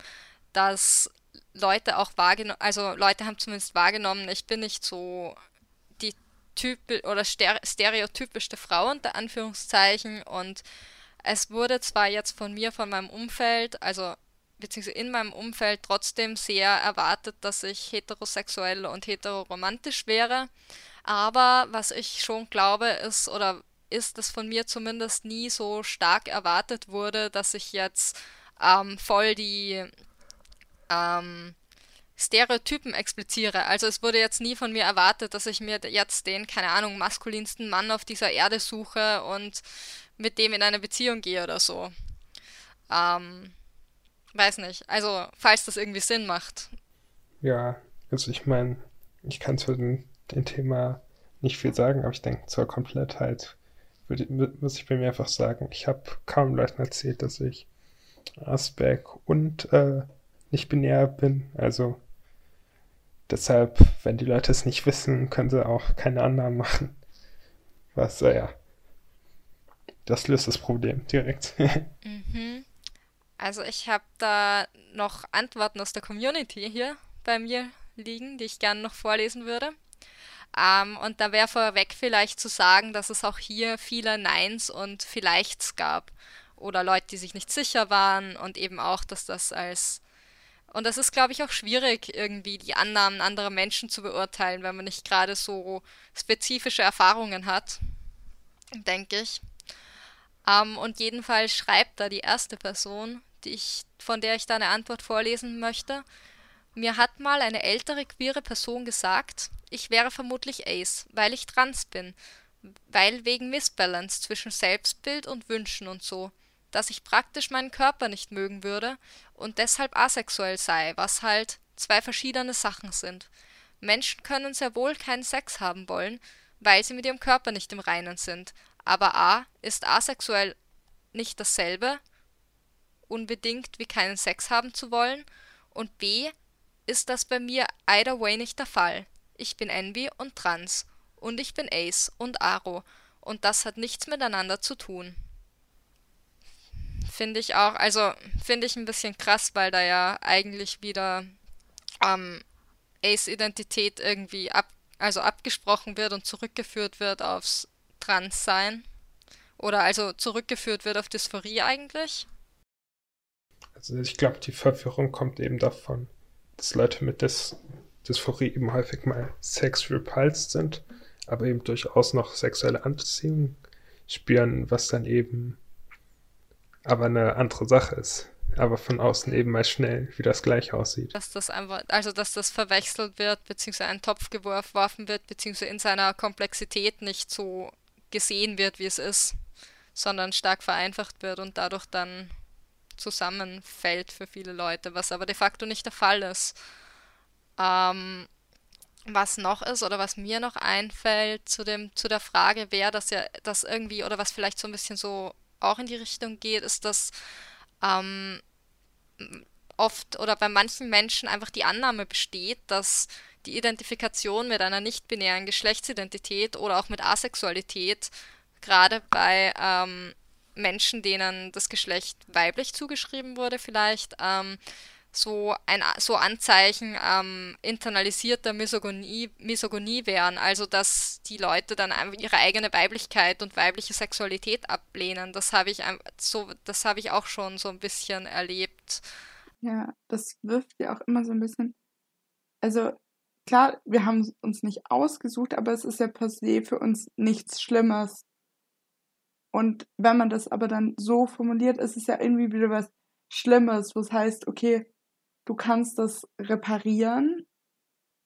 dass Leute auch wahrgenommen, also Leute haben zumindest wahrgenommen, ich bin nicht so die Typ oder stereotypischste Frau unter Anführungszeichen und es wurde zwar jetzt von mir, von meinem Umfeld, also beziehungsweise in meinem Umfeld trotzdem sehr erwartet, dass ich heterosexuell und heteroromantisch wäre, aber was ich schon glaube ist oder ist, dass von mir zumindest nie so stark erwartet wurde, dass ich jetzt ähm, voll die ähm, Stereotypen expliziere. Also es wurde jetzt nie von mir erwartet, dass ich mir jetzt den, keine Ahnung, maskulinsten Mann auf dieser Erde suche und mit dem in eine Beziehung gehe oder so. Ähm, weiß nicht. Also, falls das irgendwie Sinn macht. Ja, also ich meine, ich kann zu dem, dem, Thema nicht viel sagen, aber ich denke, zur Komplettheit würde, muss ich bei mir einfach sagen, ich habe kaum Leuten erzählt, dass ich Asperg und äh, nicht binär bin. Also deshalb, wenn die Leute es nicht wissen, können sie auch keine Annahmen machen. Was, äh, ja, das löst das Problem direkt. mhm. Also ich habe da noch Antworten aus der Community hier bei mir liegen, die ich gerne noch vorlesen würde. Ähm, und da wäre vorweg vielleicht zu sagen, dass es auch hier viele Neins und Vielleichts gab. Oder Leute, die sich nicht sicher waren und eben auch, dass das als... Und das ist, glaube ich, auch schwierig, irgendwie die Annahmen anderer Menschen zu beurteilen, wenn man nicht gerade so spezifische Erfahrungen hat, denke ich. Ähm, und jedenfalls schreibt da die erste Person, die ich, von der ich da eine Antwort vorlesen möchte. Mir hat mal eine ältere queere Person gesagt, ich wäre vermutlich Ace, weil ich trans bin, weil wegen Missbalance zwischen Selbstbild und Wünschen und so. dass ich praktisch meinen Körper nicht mögen würde und deshalb asexuell sei, was halt zwei verschiedene Sachen sind. Menschen können sehr wohl keinen Sex haben wollen, weil sie mit ihrem Körper nicht im Reinen sind. Aber A ist asexuell nicht dasselbe, unbedingt wie keinen Sex haben zu wollen, und B ist das bei mir either way nicht der Fall. Ich bin Envy und Trans. Und ich bin Ace und Aro. Und das hat nichts miteinander zu tun. Finde ich auch, also finde ich ein bisschen krass, weil da ja eigentlich wieder ähm, Ace-Identität irgendwie ab, also abgesprochen wird und zurückgeführt wird aufs Transsein. Oder also zurückgeführt wird auf Dysphorie eigentlich. Also ich glaube, die Verwirrung kommt eben davon, dass Leute mit Dys Dysphorie eben häufig mal sex repulsed sind, aber eben durchaus noch sexuelle Anziehung spüren, was dann eben aber eine andere Sache ist. Aber von außen eben mal schnell wie das gleich aussieht. Dass das einfach, also dass das verwechselt wird, beziehungsweise ein Topf geworfen wird, beziehungsweise in seiner Komplexität nicht so gesehen wird, wie es ist, sondern stark vereinfacht wird und dadurch dann zusammenfällt für viele Leute, was aber de facto nicht der Fall ist. Ähm, was noch ist oder was mir noch einfällt zu dem zu der Frage, wer das ja das irgendwie oder was vielleicht so ein bisschen so auch in die Richtung geht, ist, dass ähm, oft oder bei manchen Menschen einfach die Annahme besteht, dass die Identifikation mit einer nicht-binären Geschlechtsidentität oder auch mit Asexualität gerade bei ähm, Menschen, denen das Geschlecht weiblich zugeschrieben wurde, vielleicht ähm, so ein so Anzeichen ähm, internalisierter Misogonie, Misogonie wären, also dass die Leute dann einfach ihre eigene Weiblichkeit und weibliche Sexualität ablehnen. Das habe ich so, das habe ich auch schon so ein bisschen erlebt. Ja, das wirft ja auch immer so ein bisschen. Also klar, wir haben uns nicht ausgesucht, aber es ist ja per se für uns nichts Schlimmes. Und wenn man das aber dann so formuliert, ist es ja irgendwie wieder was Schlimmes, was heißt, okay, du kannst das reparieren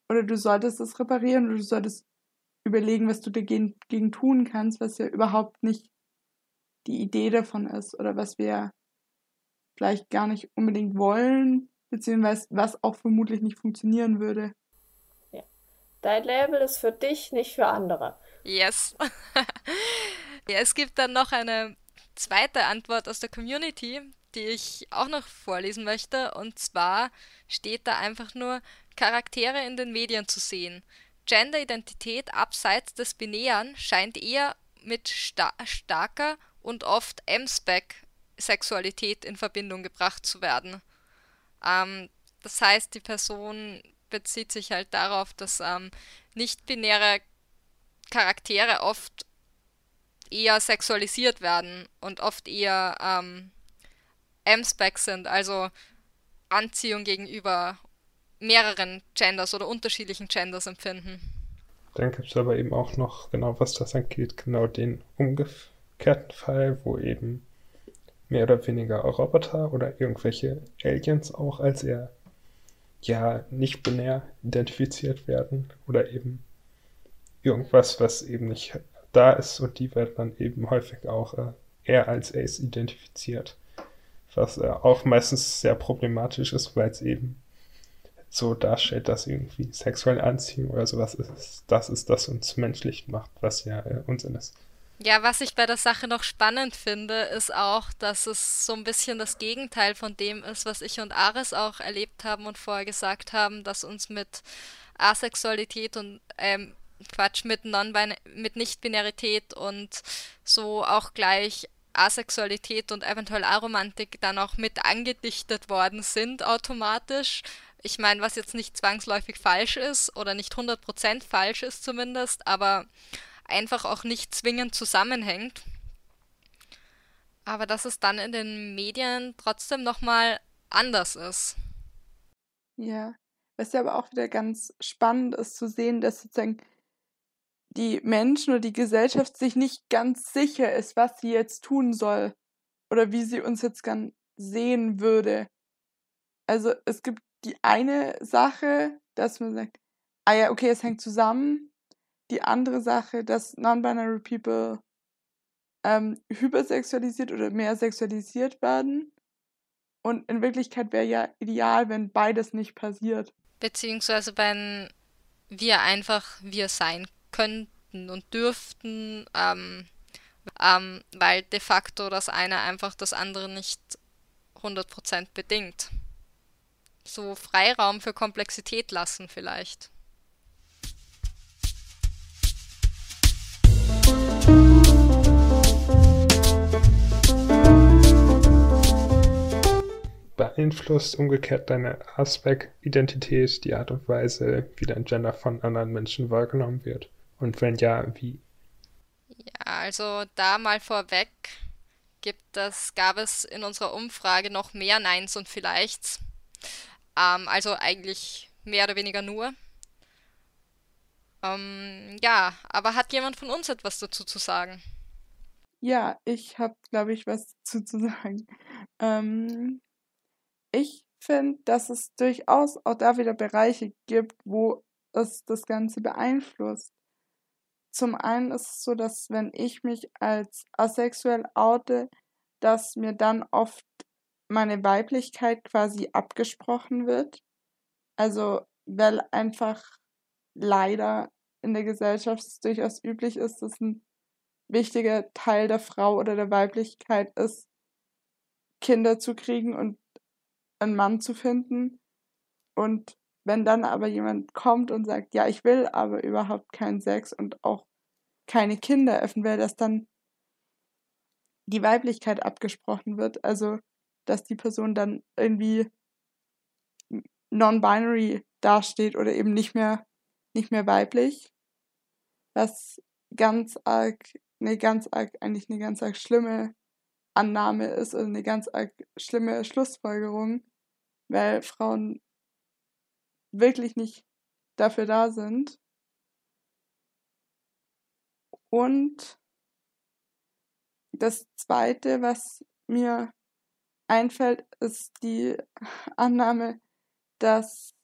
oder du solltest es reparieren oder du solltest überlegen, was du dagegen gegen tun kannst, was ja überhaupt nicht die Idee davon ist oder was wir vielleicht gar nicht unbedingt wollen, beziehungsweise was auch vermutlich nicht funktionieren würde. Ja. Dein Label ist für dich, nicht für andere. Yes. ja, es gibt dann noch eine zweite Antwort aus der Community, die ich auch noch vorlesen möchte. Und zwar steht da einfach nur Charaktere in den Medien zu sehen. Genderidentität abseits des Binären scheint eher mit sta starker und oft M-Spec-Sexualität in Verbindung gebracht zu werden. Ähm, das heißt, die Person bezieht sich halt darauf, dass ähm, nicht-binäre Charaktere oft eher sexualisiert werden und oft eher ähm, M-Spec sind, also Anziehung gegenüber mehreren Genders oder unterschiedlichen Genders empfinden. Dann gibt es aber eben auch noch, genau was das angeht, genau den umgekehrten Fall, wo eben mehr oder weniger Roboter oder irgendwelche Aliens auch als eher ja nicht binär identifiziert werden oder eben irgendwas, was eben nicht da ist und die werden dann eben häufig auch äh, eher als Ace identifiziert was äh, auch meistens sehr problematisch ist, weil es eben so darstellt, dass irgendwie sexuelle Anziehung oder sowas ist, das ist, das uns menschlich macht, was ja äh, Unsinn ist. Ja, was ich bei der Sache noch spannend finde, ist auch, dass es so ein bisschen das Gegenteil von dem ist, was ich und Ares auch erlebt haben und vorher gesagt haben, dass uns mit Asexualität und ähm, Quatsch mit non mit Nicht-Binarität und so auch gleich Asexualität und eventuell Aromantik dann auch mit angedichtet worden sind automatisch. Ich meine, was jetzt nicht zwangsläufig falsch ist oder nicht 100% falsch ist zumindest, aber einfach auch nicht zwingend zusammenhängt. Aber dass es dann in den Medien trotzdem nochmal anders ist. Ja, was ja aber auch wieder ganz spannend ist zu sehen, dass sozusagen die Menschen oder die Gesellschaft sich nicht ganz sicher ist, was sie jetzt tun soll oder wie sie uns jetzt gern sehen würde. Also es gibt die eine Sache, dass man sagt, ah ja, okay, es hängt zusammen. Die andere Sache, dass non-binary people ähm, hypersexualisiert oder mehr sexualisiert werden. Und in Wirklichkeit wäre ja ideal, wenn beides nicht passiert. Beziehungsweise wenn wir einfach wir sein könnten und dürften, ähm, ähm, weil de facto das eine einfach das andere nicht 100% bedingt. So Freiraum für Komplexität lassen vielleicht. Beeinflusst umgekehrt deine Aspect-Identität die Art und Weise, wie dein Gender von anderen Menschen wahrgenommen wird? Und wenn ja, wie? Ja, also da mal vorweg gibt es, gab es in unserer Umfrage noch mehr Neins und Vielleichts. Ähm, also eigentlich mehr oder weniger nur. Ähm, ja, aber hat jemand von uns etwas dazu zu sagen? Ja, ich habe, glaube ich, was dazu zu sagen. Ähm, ich finde, dass es durchaus auch da wieder Bereiche gibt, wo es das Ganze beeinflusst. Zum einen ist es so, dass wenn ich mich als asexuell oute, dass mir dann oft meine Weiblichkeit quasi abgesprochen wird. Also, weil einfach leider in der Gesellschaft es durchaus üblich ist, dass ein wichtiger Teil der Frau oder der Weiblichkeit ist, Kinder zu kriegen und einen Mann zu finden. Und wenn dann aber jemand kommt und sagt, ja, ich will aber überhaupt keinen Sex und auch keine Kinder, eventuell, dass dann die Weiblichkeit abgesprochen wird. Also, dass die Person dann irgendwie non-binary dasteht oder eben nicht mehr, nicht mehr weiblich. Was ganz arg, eine ganz arg, eigentlich eine ganz arg schlimme Annahme ist, also eine ganz arg schlimme Schlussfolgerung, weil Frauen wirklich nicht dafür da sind. Und das Zweite, was mir einfällt, ist die Annahme, dass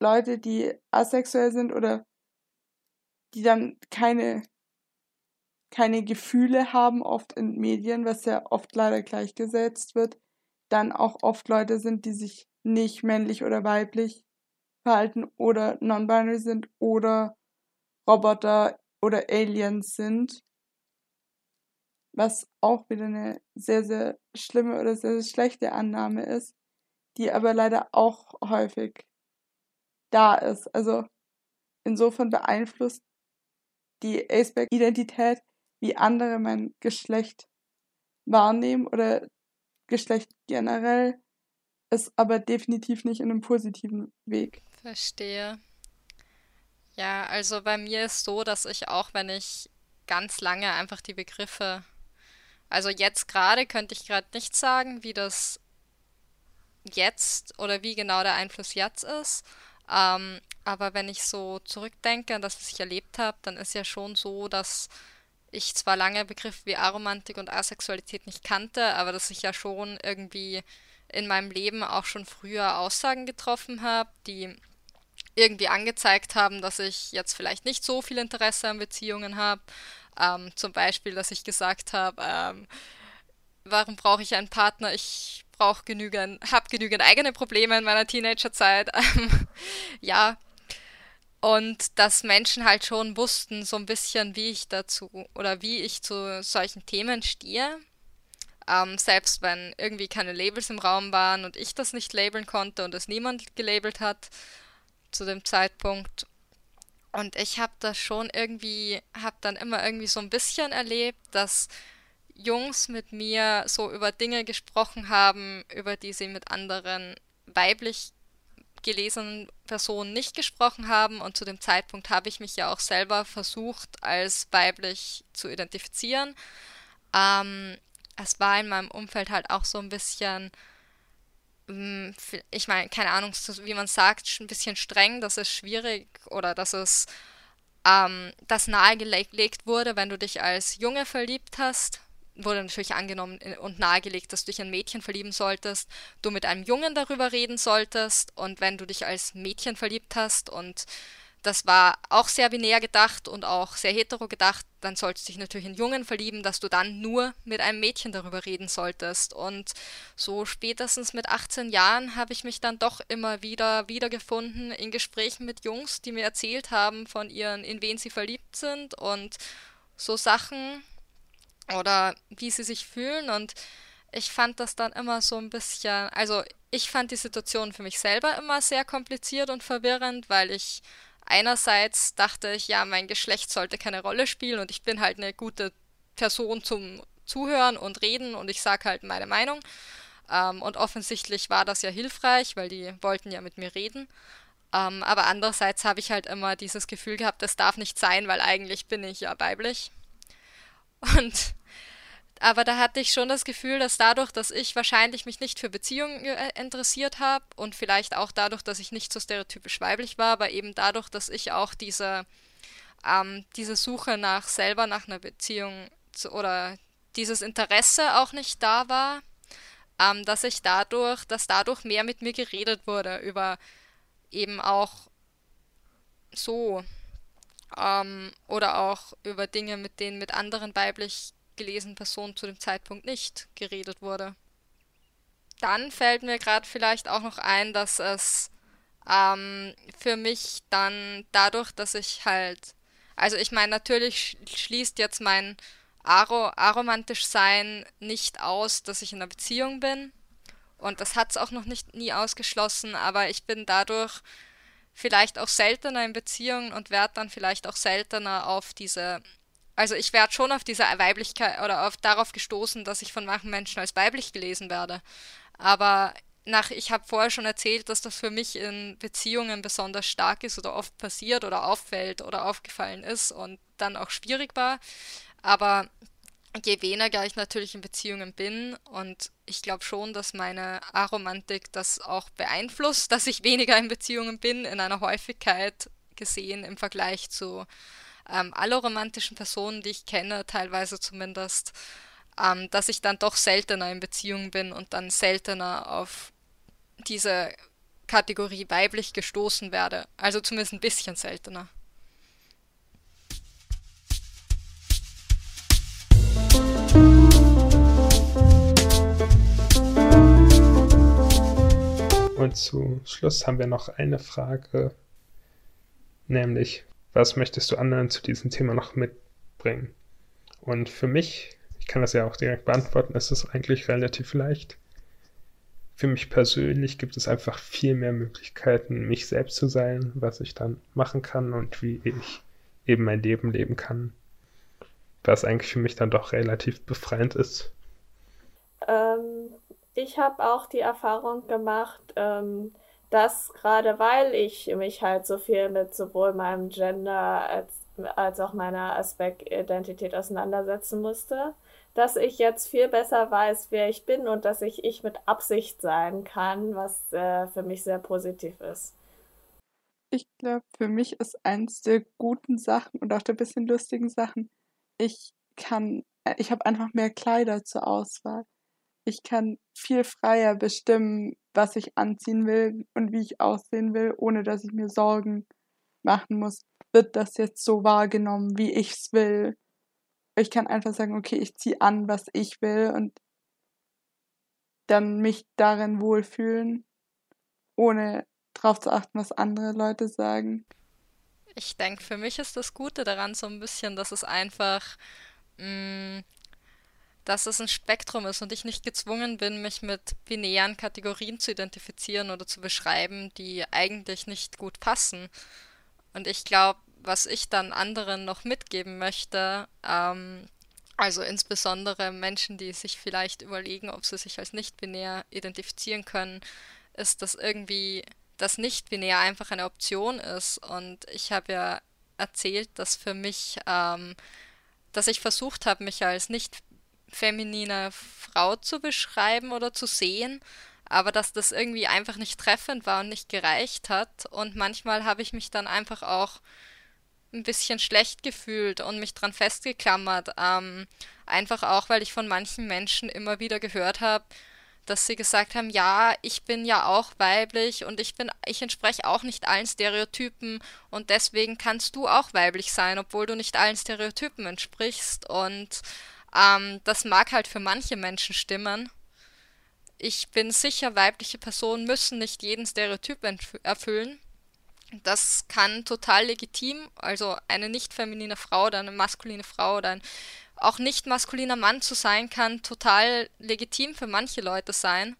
Leute, die asexuell sind oder die dann keine, keine Gefühle haben, oft in Medien, was ja oft leider gleichgesetzt wird, dann auch oft Leute sind, die sich nicht männlich oder weiblich verhalten oder non-binary sind oder Roboter oder Aliens sind. Was auch wieder eine sehr, sehr schlimme oder sehr, sehr schlechte Annahme ist, die aber leider auch häufig da ist. Also insofern beeinflusst die Aceback-Identität, wie andere mein Geschlecht wahrnehmen oder Geschlecht generell, ist aber definitiv nicht in einem positiven Weg. Verstehe. Ja, also bei mir ist so, dass ich auch, wenn ich ganz lange einfach die Begriffe, also jetzt gerade könnte ich gerade nicht sagen, wie das jetzt oder wie genau der Einfluss jetzt ist. Ähm, aber wenn ich so zurückdenke an das, was ich erlebt habe, dann ist ja schon so, dass ich zwar lange Begriffe wie Aromantik und Asexualität nicht kannte, aber dass ich ja schon irgendwie in meinem Leben auch schon früher Aussagen getroffen habe, die irgendwie angezeigt haben, dass ich jetzt vielleicht nicht so viel Interesse an Beziehungen habe. Ähm, zum Beispiel, dass ich gesagt habe, ähm, warum brauche ich einen Partner? Ich brauche genügend, habe genügend eigene Probleme in meiner Teenagerzeit. Ähm, ja. Und dass Menschen halt schon wussten, so ein bisschen, wie ich dazu oder wie ich zu solchen Themen stehe. Ähm, selbst wenn irgendwie keine Labels im Raum waren und ich das nicht labeln konnte und es niemand gelabelt hat zu dem Zeitpunkt. Und ich habe das schon irgendwie, habe dann immer irgendwie so ein bisschen erlebt, dass Jungs mit mir so über Dinge gesprochen haben, über die sie mit anderen weiblich gelesenen Personen nicht gesprochen haben. Und zu dem Zeitpunkt habe ich mich ja auch selber versucht, als weiblich zu identifizieren. Ähm, es war in meinem Umfeld halt auch so ein bisschen, mm, ich meine, keine Ahnung, wie man sagt, ein bisschen streng, dass es schwierig oder dass es ähm, das nahegelegt wurde, wenn du dich als Junge verliebt hast, wurde natürlich angenommen und nahegelegt, dass du dich ein Mädchen verlieben solltest, du mit einem Jungen darüber reden solltest und wenn du dich als Mädchen verliebt hast und das war auch sehr binär gedacht und auch sehr hetero gedacht. Dann solltest du dich natürlich in Jungen verlieben, dass du dann nur mit einem Mädchen darüber reden solltest. Und so spätestens mit 18 Jahren habe ich mich dann doch immer wieder wiedergefunden in Gesprächen mit Jungs, die mir erzählt haben von ihren, in wen sie verliebt sind und so Sachen oder wie sie sich fühlen. Und ich fand das dann immer so ein bisschen, also ich fand die Situation für mich selber immer sehr kompliziert und verwirrend, weil ich einerseits dachte ich, ja, mein Geschlecht sollte keine Rolle spielen und ich bin halt eine gute Person zum Zuhören und Reden und ich sage halt meine Meinung. Ähm, und offensichtlich war das ja hilfreich, weil die wollten ja mit mir reden. Ähm, aber andererseits habe ich halt immer dieses Gefühl gehabt, das darf nicht sein, weil eigentlich bin ich ja weiblich. Und aber da hatte ich schon das Gefühl, dass dadurch, dass ich wahrscheinlich mich nicht für Beziehungen äh, interessiert habe und vielleicht auch dadurch, dass ich nicht so stereotypisch weiblich war, aber eben dadurch, dass ich auch diese, ähm, diese Suche nach selber nach einer Beziehung zu, oder dieses Interesse auch nicht da war, ähm, dass ich dadurch, dass dadurch mehr mit mir geredet wurde über eben auch so ähm, oder auch über Dinge, mit denen mit anderen weiblich gelesenen Person zu dem Zeitpunkt nicht geredet wurde. Dann fällt mir gerade vielleicht auch noch ein, dass es ähm, für mich dann dadurch, dass ich halt, also ich meine, natürlich schließt jetzt mein Aro aromantisch sein nicht aus, dass ich in einer Beziehung bin. Und das hat es auch noch nicht nie ausgeschlossen, aber ich bin dadurch vielleicht auch seltener in Beziehungen und werde dann vielleicht auch seltener auf diese also ich werde schon auf diese Weiblichkeit oder auf darauf gestoßen, dass ich von manchen Menschen als weiblich gelesen werde. Aber nach, ich habe vorher schon erzählt, dass das für mich in Beziehungen besonders stark ist oder oft passiert oder auffällt oder aufgefallen ist und dann auch schwierig war. Aber je weniger ich natürlich in Beziehungen bin und ich glaube schon, dass meine Aromantik das auch beeinflusst, dass ich weniger in Beziehungen bin, in einer Häufigkeit gesehen im Vergleich zu ähm, alle romantischen Personen, die ich kenne, teilweise zumindest, ähm, dass ich dann doch seltener in Beziehungen bin und dann seltener auf diese Kategorie weiblich gestoßen werde. Also zumindest ein bisschen seltener. Und zu Schluss haben wir noch eine Frage, nämlich was möchtest du anderen zu diesem Thema noch mitbringen? Und für mich, ich kann das ja auch direkt beantworten, ist es eigentlich relativ leicht. Für mich persönlich gibt es einfach viel mehr Möglichkeiten, mich selbst zu sein, was ich dann machen kann und wie ich eben mein Leben leben kann. Was eigentlich für mich dann doch relativ befreiend ist. Ähm, ich habe auch die Erfahrung gemacht, ähm, dass gerade weil ich mich halt so viel mit sowohl meinem Gender als, als auch meiner Aspekt-Identität auseinandersetzen musste, dass ich jetzt viel besser weiß, wer ich bin und dass ich ich mit Absicht sein kann, was äh, für mich sehr positiv ist. Ich glaube, für mich ist eins der guten Sachen und auch der bisschen lustigen Sachen, ich kann, äh, ich habe einfach mehr Kleider zur Auswahl. Ich kann viel freier bestimmen, was ich anziehen will und wie ich aussehen will, ohne dass ich mir Sorgen machen muss, wird das jetzt so wahrgenommen, wie ich's will. Ich kann einfach sagen, okay, ich ziehe an, was ich will und dann mich darin wohlfühlen, ohne drauf zu achten, was andere Leute sagen. Ich denke, für mich ist das Gute daran so ein bisschen, dass es einfach mh, mm, dass es ein Spektrum ist und ich nicht gezwungen bin, mich mit binären Kategorien zu identifizieren oder zu beschreiben, die eigentlich nicht gut passen. Und ich glaube, was ich dann anderen noch mitgeben möchte, ähm, also insbesondere Menschen, die sich vielleicht überlegen, ob sie sich als nicht-binär identifizieren können, ist, dass irgendwie das nicht-binär einfach eine Option ist. Und ich habe ja erzählt, dass für mich, ähm, dass ich versucht habe, mich als nicht feminine Frau zu beschreiben oder zu sehen, aber dass das irgendwie einfach nicht treffend war und nicht gereicht hat. Und manchmal habe ich mich dann einfach auch ein bisschen schlecht gefühlt und mich dran festgeklammert. Ähm, einfach auch, weil ich von manchen Menschen immer wieder gehört habe, dass sie gesagt haben, ja, ich bin ja auch weiblich und ich bin, ich entspreche auch nicht allen Stereotypen und deswegen kannst du auch weiblich sein, obwohl du nicht allen Stereotypen entsprichst. Und ähm, das mag halt für manche Menschen stimmen. Ich bin sicher, weibliche Personen müssen nicht jeden Stereotyp erfüllen. Das kann total legitim, also eine nicht feminine Frau oder eine maskuline Frau oder ein auch nicht maskuliner Mann zu sein, kann total legitim für manche Leute sein.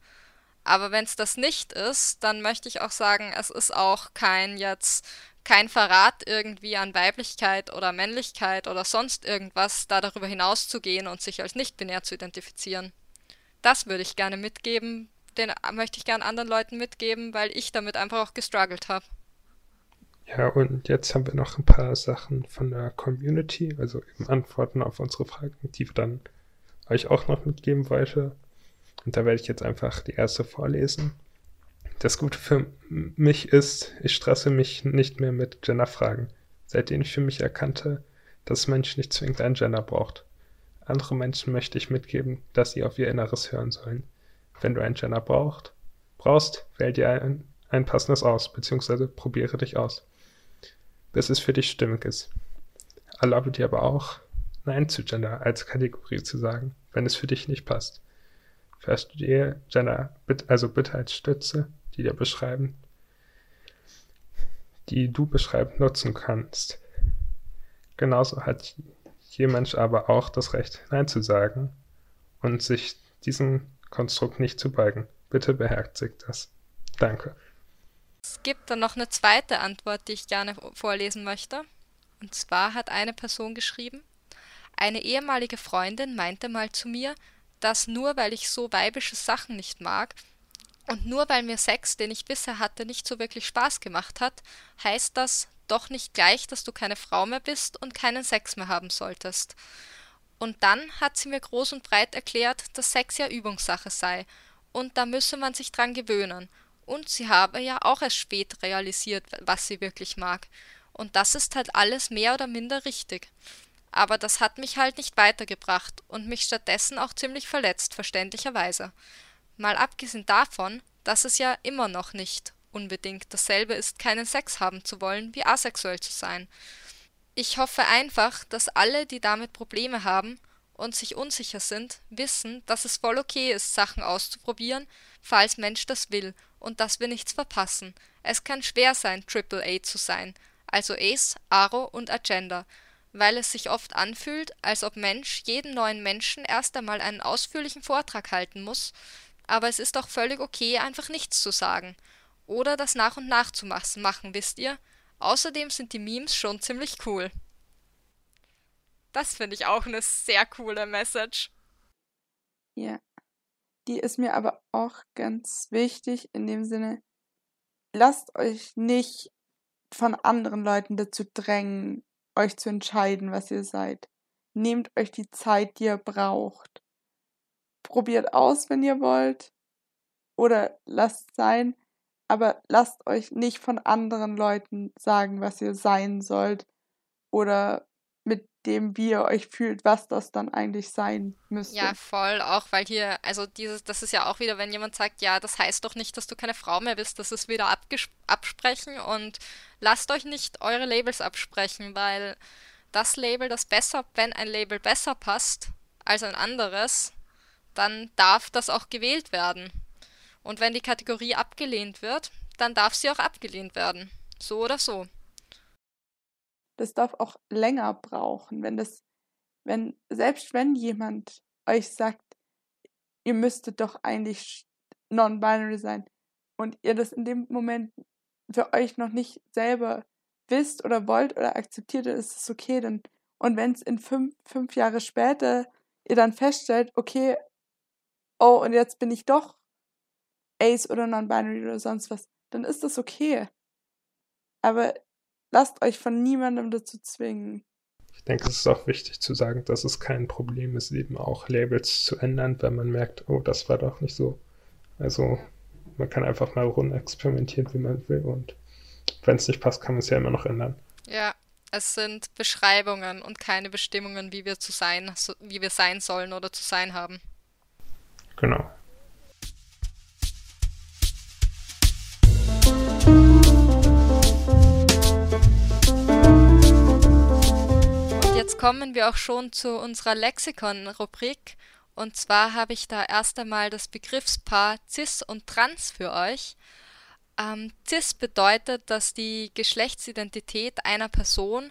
Aber wenn es das nicht ist, dann möchte ich auch sagen, es ist auch kein jetzt kein Verrat irgendwie an Weiblichkeit oder Männlichkeit oder sonst irgendwas, da darüber hinaus zu gehen und sich als nicht binär zu identifizieren. Das würde ich gerne mitgeben, den möchte ich gerne anderen Leuten mitgeben, weil ich damit einfach auch gestruggelt habe. Ja, und jetzt haben wir noch ein paar Sachen von der Community, also eben Antworten auf unsere Fragen, die wir dann euch auch noch mitgeben wollte. Und da werde ich jetzt einfach die erste vorlesen. Das Gute für mich ist, ich stresse mich nicht mehr mit Genderfragen, seitdem ich für mich erkannte, dass Mensch nicht zwingend ein Gender braucht. Andere Menschen möchte ich mitgeben, dass sie auf ihr Inneres hören sollen. Wenn du ein Gender brauchst, brauchst, wähl dir ein, ein passendes aus, beziehungsweise probiere dich aus bis es für dich stimmig ist. Erlaube dir aber auch, Nein zu Gender als Kategorie zu sagen, wenn es für dich nicht passt. Verstehe Gender also bitte als Stütze, die dir beschreiben, die du beschreibend nutzen kannst. Genauso hat jemand aber auch das Recht, Nein zu sagen und sich diesem Konstrukt nicht zu beugen. Bitte beherzigt das. Danke. Es gibt dann noch eine zweite Antwort, die ich gerne vorlesen möchte. Und zwar hat eine Person geschrieben, eine ehemalige Freundin meinte mal zu mir, dass nur weil ich so weibische Sachen nicht mag und nur weil mir Sex, den ich bisher hatte, nicht so wirklich Spaß gemacht hat, heißt das doch nicht gleich, dass du keine Frau mehr bist und keinen Sex mehr haben solltest. Und dann hat sie mir groß und breit erklärt, dass Sex ja Übungssache sei, und da müsse man sich dran gewöhnen, und sie habe ja auch erst spät realisiert, was sie wirklich mag. Und das ist halt alles mehr oder minder richtig. Aber das hat mich halt nicht weitergebracht und mich stattdessen auch ziemlich verletzt, verständlicherweise. Mal abgesehen davon, dass es ja immer noch nicht unbedingt dasselbe ist, keinen Sex haben zu wollen, wie asexuell zu sein. Ich hoffe einfach, dass alle, die damit Probleme haben und sich unsicher sind, wissen, dass es voll okay ist, Sachen auszuprobieren, falls Mensch das will und dass wir nichts verpassen. Es kann schwer sein, Triple A zu sein, also Ace, Aro und Agenda, weil es sich oft anfühlt, als ob Mensch jedem neuen Menschen erst einmal einen ausführlichen Vortrag halten muss, aber es ist auch völlig okay, einfach nichts zu sagen. Oder das nach und nach zu machen, wisst ihr? Außerdem sind die Memes schon ziemlich cool. Das finde ich auch eine sehr coole Message. Ja. Die ist mir aber auch ganz wichtig in dem Sinne, lasst euch nicht von anderen Leuten dazu drängen, euch zu entscheiden, was ihr seid. Nehmt euch die Zeit, die ihr braucht. Probiert aus, wenn ihr wollt. Oder lasst sein. Aber lasst euch nicht von anderen Leuten sagen, was ihr sein sollt. Oder mit dem, wie ihr euch fühlt, was das dann eigentlich sein müsste. Ja, voll, auch weil hier, also dieses, das ist ja auch wieder, wenn jemand sagt, ja, das heißt doch nicht, dass du keine Frau mehr bist, das ist wieder absprechen und lasst euch nicht eure Labels absprechen, weil das Label, das besser, wenn ein Label besser passt als ein anderes, dann darf das auch gewählt werden. Und wenn die Kategorie abgelehnt wird, dann darf sie auch abgelehnt werden. So oder so das darf auch länger brauchen, wenn das, wenn, selbst wenn jemand euch sagt, ihr müsstet doch eigentlich non-binary sein und ihr das in dem Moment für euch noch nicht selber wisst oder wollt oder akzeptiert, dann ist es okay. Dann, und wenn es in fünf, fünf Jahre später ihr dann feststellt, okay, oh, und jetzt bin ich doch Ace oder non-binary oder sonst was, dann ist das okay. Aber lasst euch von niemandem dazu zwingen. Ich denke, es ist auch wichtig zu sagen, dass es kein Problem ist, eben auch Labels zu ändern, wenn man merkt, oh, das war doch nicht so. Also man kann einfach mal rumexperimentieren, wie man will und wenn es nicht passt, kann man es ja immer noch ändern. Ja, es sind Beschreibungen und keine Bestimmungen, wie wir zu sein, wie wir sein sollen oder zu sein haben. Genau. Und jetzt kommen wir auch schon zu unserer Lexikon-Rubrik. Und zwar habe ich da erst einmal das Begriffspaar cis und trans für euch. Ähm, cis bedeutet, dass die Geschlechtsidentität einer Person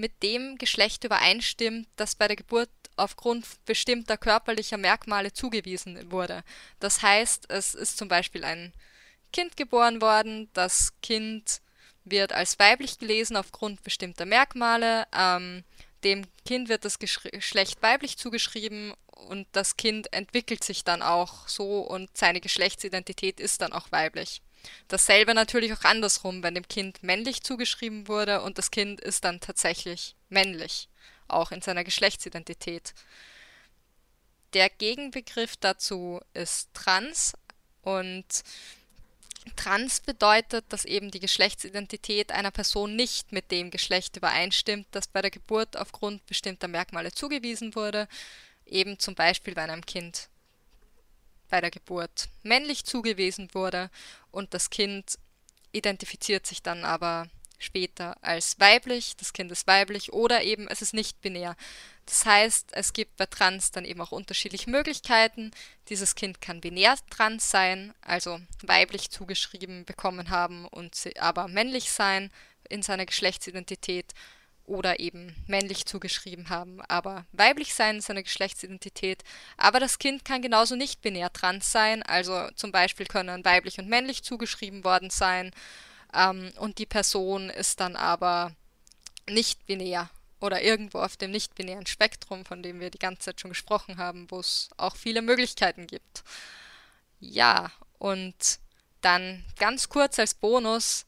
mit dem Geschlecht übereinstimmt, das bei der Geburt aufgrund bestimmter körperlicher Merkmale zugewiesen wurde. Das heißt, es ist zum Beispiel ein Kind geboren worden, das Kind wird als weiblich gelesen aufgrund bestimmter Merkmale, ähm, dem Kind wird das Geschlecht weiblich zugeschrieben und das Kind entwickelt sich dann auch so und seine Geschlechtsidentität ist dann auch weiblich. Dasselbe natürlich auch andersrum, wenn dem Kind männlich zugeschrieben wurde und das Kind ist dann tatsächlich männlich, auch in seiner Geschlechtsidentität. Der Gegenbegriff dazu ist trans und trans bedeutet, dass eben die Geschlechtsidentität einer Person nicht mit dem Geschlecht übereinstimmt, das bei der Geburt aufgrund bestimmter Merkmale zugewiesen wurde, eben zum Beispiel bei einem Kind bei der Geburt männlich zugewiesen wurde und das Kind identifiziert sich dann aber später als weiblich, das Kind ist weiblich oder eben es ist nicht binär. Das heißt, es gibt bei Trans dann eben auch unterschiedliche Möglichkeiten. Dieses Kind kann binär trans sein, also weiblich zugeschrieben bekommen haben und aber männlich sein in seiner Geschlechtsidentität oder eben männlich zugeschrieben haben, aber weiblich sein in seiner Geschlechtsidentität. Aber das Kind kann genauso nicht binär trans sein, also zum Beispiel können weiblich und männlich zugeschrieben worden sein ähm, und die Person ist dann aber nicht binär oder irgendwo auf dem nicht-binären Spektrum, von dem wir die ganze Zeit schon gesprochen haben, wo es auch viele Möglichkeiten gibt. Ja, und dann ganz kurz als Bonus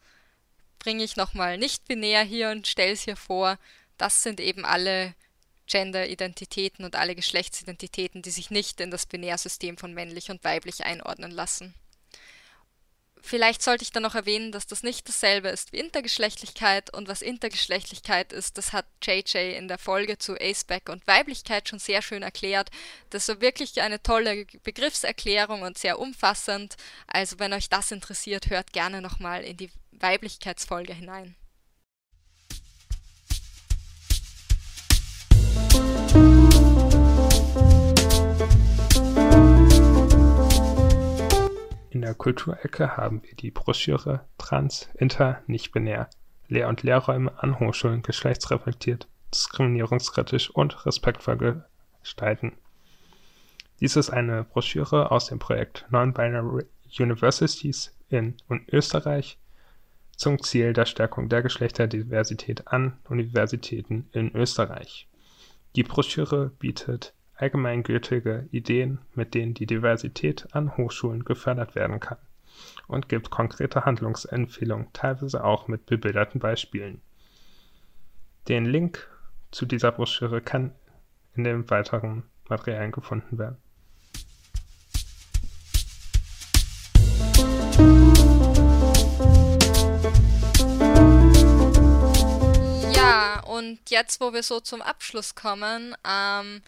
bringe ich nochmal nicht binär hier und stelle es hier vor. Das sind eben alle Gender-Identitäten und alle Geschlechtsidentitäten, die sich nicht in das Binärsystem von männlich und weiblich einordnen lassen. Vielleicht sollte ich dann noch erwähnen, dass das nicht dasselbe ist wie Intergeschlechtlichkeit und was Intergeschlechtlichkeit ist, das hat JJ in der Folge zu Aceback und Weiblichkeit schon sehr schön erklärt. Das ist wirklich eine tolle Begriffserklärung und sehr umfassend. Also wenn euch das interessiert, hört gerne nochmal in die Weiblichkeitsfolge hinein. In der Kulturecke haben wir die Broschüre Trans, Inter, nicht-binär. Lehr- und Lehrräume an Hochschulen geschlechtsreflektiert, diskriminierungskritisch und respektvoll gestalten. Dies ist eine Broschüre aus dem Projekt Non-Binary Universities in Österreich zum Ziel der Stärkung der Geschlechterdiversität an Universitäten in Österreich. Die Broschüre bietet allgemeingültige Ideen, mit denen die Diversität an Hochschulen gefördert werden kann und gibt konkrete Handlungsempfehlungen, teilweise auch mit bebilderten Beispielen. Den Link zu dieser Broschüre kann in den weiteren Materialien gefunden werden. Und jetzt, wo wir so zum Abschluss kommen, ähm,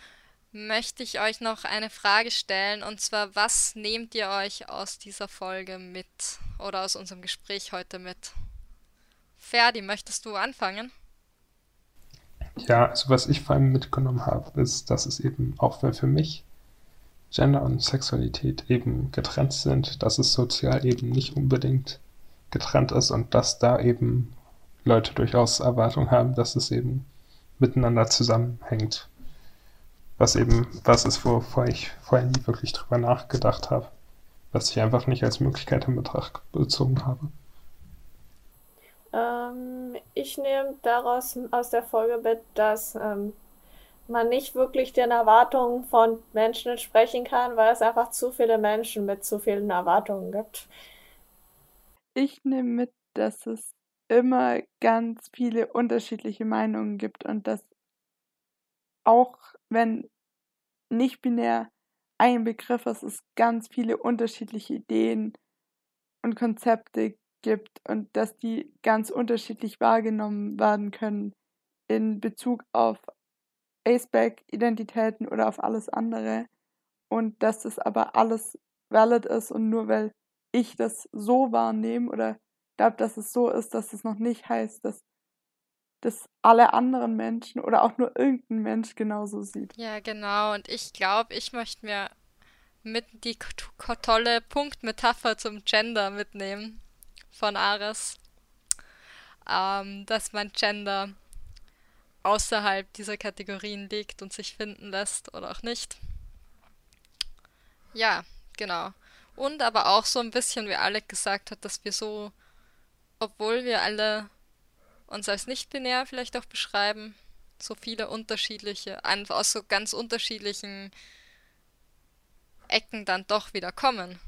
möchte ich euch noch eine Frage stellen. Und zwar, was nehmt ihr euch aus dieser Folge mit oder aus unserem Gespräch heute mit? Ferdi, möchtest du anfangen? Ja, also was ich vor allem mitgenommen habe, ist, dass es eben auch für mich Gender und Sexualität eben getrennt sind, dass es sozial eben nicht unbedingt getrennt ist und dass da eben Leute durchaus Erwartungen haben, dass es eben miteinander zusammenhängt. Was eben was ist, wovor ich vorher nie wirklich drüber nachgedacht habe. Was ich einfach nicht als Möglichkeit in Betracht gezogen habe. Ähm, ich nehme daraus aus der Folge mit, dass ähm, man nicht wirklich den Erwartungen von Menschen entsprechen kann, weil es einfach zu viele Menschen mit zu vielen Erwartungen gibt. Ich nehme mit, dass es immer ganz viele unterschiedliche Meinungen gibt und dass auch wenn nicht binär ein Begriff ist, es ganz viele unterschiedliche Ideen und Konzepte gibt und dass die ganz unterschiedlich wahrgenommen werden können in Bezug auf Aceback-Identitäten oder auf alles andere. Und dass das aber alles valid ist und nur weil ich das so wahrnehme oder glaube, dass es so ist, dass es noch nicht heißt, dass das alle anderen Menschen oder auch nur irgendein Mensch genauso sieht. Ja, genau. Und ich glaube, ich möchte mir mit die tolle Punktmetapher zum Gender mitnehmen von Ares. Ähm, dass man Gender außerhalb dieser Kategorien liegt und sich finden lässt oder auch nicht. Ja, genau. Und aber auch so ein bisschen, wie Alec gesagt hat, dass wir so, obwohl wir alle uns als nicht-binär vielleicht auch beschreiben, so viele unterschiedliche, einfach aus so ganz unterschiedlichen Ecken dann doch wieder kommen.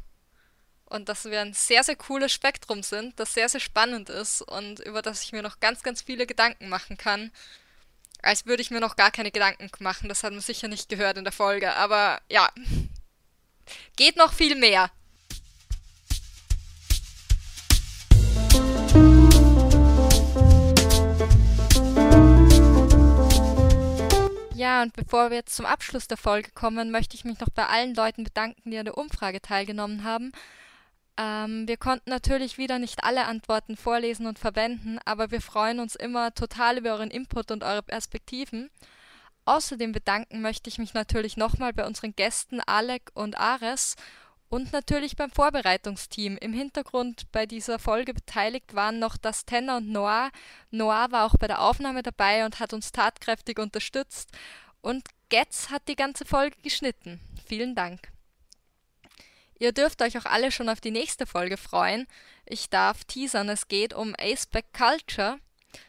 Und dass wir ein sehr, sehr cooles Spektrum sind, das sehr, sehr spannend ist und über das ich mir noch ganz, ganz viele Gedanken machen kann. Als würde ich mir noch gar keine Gedanken machen. Das hat man sicher nicht gehört in der Folge. Aber ja, geht noch viel mehr. Ja, und bevor wir jetzt zum Abschluss der Folge kommen, möchte ich mich noch bei allen Leuten bedanken, die an der Umfrage teilgenommen haben. Ähm, wir konnten natürlich wieder nicht alle Antworten vorlesen und verwenden, aber wir freuen uns immer total über euren Input und eure Perspektiven. Außerdem bedanken möchte ich mich natürlich nochmal bei unseren Gästen Alec und Ares und natürlich beim Vorbereitungsteam. Im Hintergrund bei dieser Folge beteiligt waren noch das Tenor und Noir. Noir war auch bei der Aufnahme dabei und hat uns tatkräftig unterstützt. Und Getz hat die ganze Folge geschnitten. Vielen Dank. Ihr dürft euch auch alle schon auf die nächste Folge freuen. Ich darf teasern, es geht um Aceback Culture.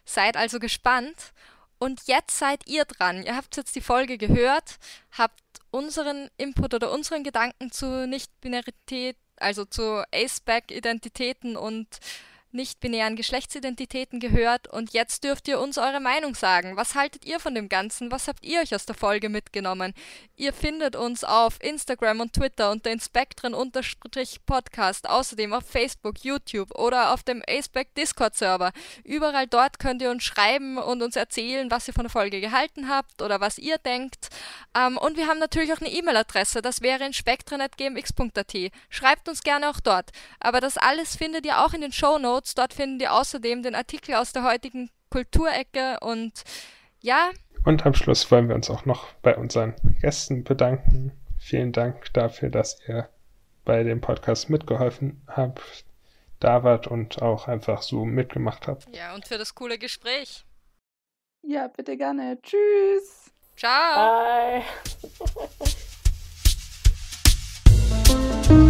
Seid also gespannt. Und jetzt seid ihr dran. Ihr habt jetzt die Folge gehört, habt unseren Input oder unseren Gedanken zu Nicht-Binarität, also zu Aceback-Identitäten und nicht-binären Geschlechtsidentitäten gehört und jetzt dürft ihr uns eure Meinung sagen. Was haltet ihr von dem Ganzen? Was habt ihr euch aus der Folge mitgenommen? Ihr findet uns auf Instagram und Twitter unter Inspektren-Podcast, außerdem auf Facebook, YouTube oder auf dem Aceback Discord-Server. Überall dort könnt ihr uns schreiben und uns erzählen, was ihr von der Folge gehalten habt oder was ihr denkt. Ähm, und wir haben natürlich auch eine E-Mail-Adresse, das wäre inspektren.gmx.at. Schreibt uns gerne auch dort. Aber das alles findet ihr auch in den Show Notes Notes. Dort finden ihr außerdem den Artikel aus der heutigen Kulturecke und ja. Und am Schluss wollen wir uns auch noch bei unseren Gästen bedanken. Vielen Dank dafür, dass ihr bei dem Podcast mitgeholfen habt, da wart und auch einfach so mitgemacht habt. Ja, und für das coole Gespräch. Ja, bitte gerne. Tschüss. Ciao. Bye.